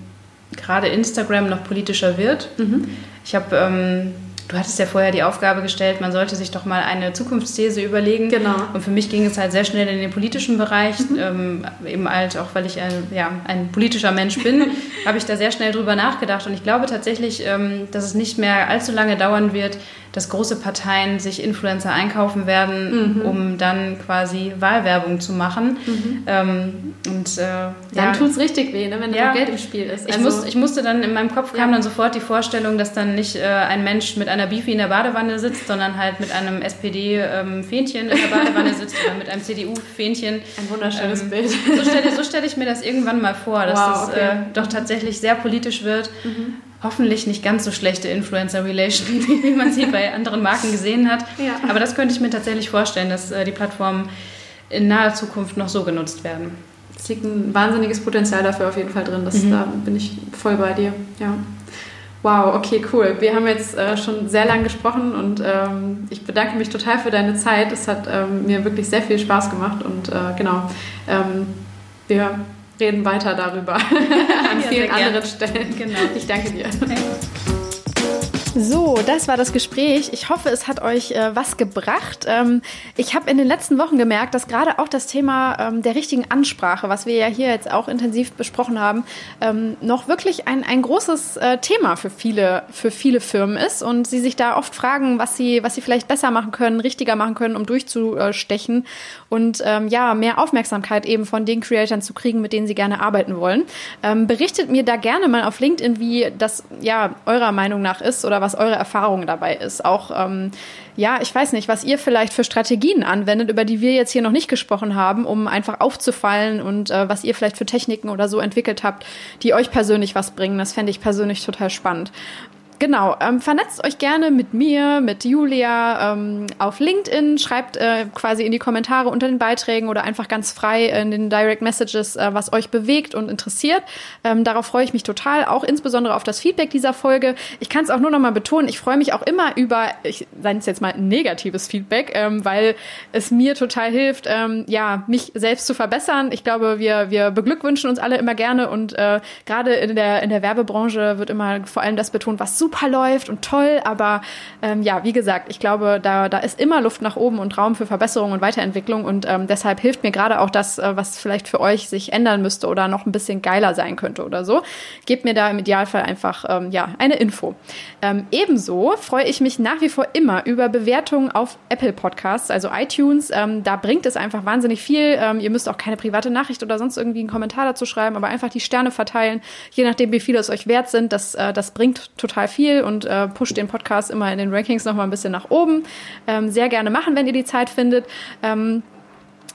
gerade Instagram noch politischer wird. Mhm. Ich habe ähm, Du hattest ja vorher die Aufgabe gestellt, man sollte sich doch mal eine Zukunftsthese überlegen. Genau. Und für mich ging es halt sehr schnell in den politischen Bereich. Mhm. Ähm, eben halt, auch weil ich ein, ja, ein politischer Mensch bin, habe ich da sehr schnell drüber nachgedacht. Und ich glaube tatsächlich, ähm, dass es nicht mehr allzu lange dauern wird, dass große Parteien sich Influencer einkaufen werden, mhm. um dann quasi Wahlwerbung zu machen. Mhm. Ähm, und, äh, dann ja, tut es richtig weh, ne, wenn ja, da Geld im Spiel ist. Also, ich, muss, ich musste dann, in meinem Kopf kam ja. dann sofort die Vorstellung, dass dann nicht äh, ein Mensch mit einer Bifi in der Badewanne sitzt, sondern halt mit einem SPD-Fähnchen ähm, in der Badewanne sitzt oder mit einem CDU-Fähnchen. Ein wunderschönes ähm, Bild. So stelle, so stell ich mir das irgendwann mal vor, dass wow, das okay. äh, doch tatsächlich sehr politisch wird. Mhm hoffentlich nicht ganz so schlechte Influencer-Relation, wie man sie bei anderen Marken gesehen hat. Ja. Aber das könnte ich mir tatsächlich vorstellen, dass äh, die Plattformen in naher Zukunft noch so genutzt werden. Es liegt ein wahnsinniges Potenzial dafür auf jeden Fall drin. Das, mhm. Da bin ich voll bei dir. Ja. Wow, okay, cool. Wir haben jetzt äh, schon sehr lange gesprochen und ähm, ich bedanke mich total für deine Zeit. Es hat ähm, mir wirklich sehr viel Spaß gemacht und äh, genau, ähm, wir reden weiter darüber an ja, vielen anderen Stellen. Genau. Ich danke dir. So, das war das Gespräch. Ich hoffe, es hat euch äh, was gebracht. Ähm, ich habe in den letzten Wochen gemerkt, dass gerade auch das Thema ähm, der richtigen Ansprache, was wir ja hier jetzt auch intensiv besprochen haben, ähm, noch wirklich ein, ein großes äh, Thema für viele, für viele Firmen ist und sie sich da oft fragen, was sie, was sie vielleicht besser machen können, richtiger machen können, um durchzustechen und ähm, ja, mehr Aufmerksamkeit eben von den Creatoren zu kriegen, mit denen sie gerne arbeiten wollen. Ähm, berichtet mir da gerne mal auf LinkedIn, wie das ja eurer Meinung nach ist oder was was eure Erfahrung dabei ist. Auch, ähm, ja, ich weiß nicht, was ihr vielleicht für Strategien anwendet, über die wir jetzt hier noch nicht gesprochen haben, um einfach aufzufallen und äh, was ihr vielleicht für Techniken oder so entwickelt habt, die euch persönlich was bringen. Das fände ich persönlich total spannend. Genau, ähm, vernetzt euch gerne mit mir, mit Julia ähm, auf LinkedIn, schreibt äh, quasi in die Kommentare unter den Beiträgen oder einfach ganz frei in den Direct Messages, äh, was euch bewegt und interessiert. Ähm, darauf freue ich mich total, auch insbesondere auf das Feedback dieser Folge. Ich kann es auch nur noch mal betonen, ich freue mich auch immer über, ich sage es jetzt mal, negatives Feedback, ähm, weil es mir total hilft, ähm, ja, mich selbst zu verbessern. Ich glaube, wir, wir beglückwünschen uns alle immer gerne und äh, gerade in der, in der Werbebranche wird immer vor allem das betont, was super super läuft und toll, aber ähm, ja, wie gesagt, ich glaube, da, da ist immer Luft nach oben und Raum für Verbesserung und Weiterentwicklung und ähm, deshalb hilft mir gerade auch das, äh, was vielleicht für euch sich ändern müsste oder noch ein bisschen geiler sein könnte oder so. Gebt mir da im Idealfall einfach ähm, ja eine Info. Ähm, ebenso freue ich mich nach wie vor immer über Bewertungen auf Apple Podcasts, also iTunes. Ähm, da bringt es einfach wahnsinnig viel. Ähm, ihr müsst auch keine private Nachricht oder sonst irgendwie einen Kommentar dazu schreiben, aber einfach die Sterne verteilen, je nachdem, wie viele es euch wert sind. Das, äh, das bringt total viel viel und äh, pusht den Podcast immer in den Rankings noch mal ein bisschen nach oben. Ähm, sehr gerne machen, wenn ihr die Zeit findet. Ähm,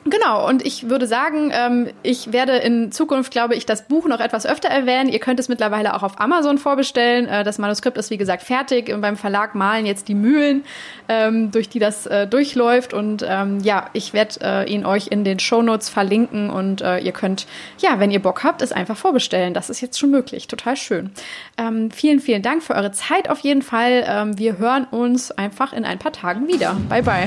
Genau, und ich würde sagen, ähm, ich werde in Zukunft, glaube ich, das Buch noch etwas öfter erwähnen. Ihr könnt es mittlerweile auch auf Amazon vorbestellen. Äh, das Manuskript ist, wie gesagt, fertig. Und beim Verlag malen jetzt die Mühlen, ähm, durch die das äh, durchläuft. Und ähm, ja, ich werde äh, ihn euch in den Shownotes verlinken und äh, ihr könnt, ja, wenn ihr Bock habt, es einfach vorbestellen. Das ist jetzt schon möglich. Total schön. Ähm, vielen, vielen Dank für eure Zeit auf jeden Fall. Ähm, wir hören uns einfach in ein paar Tagen wieder. Bye, bye.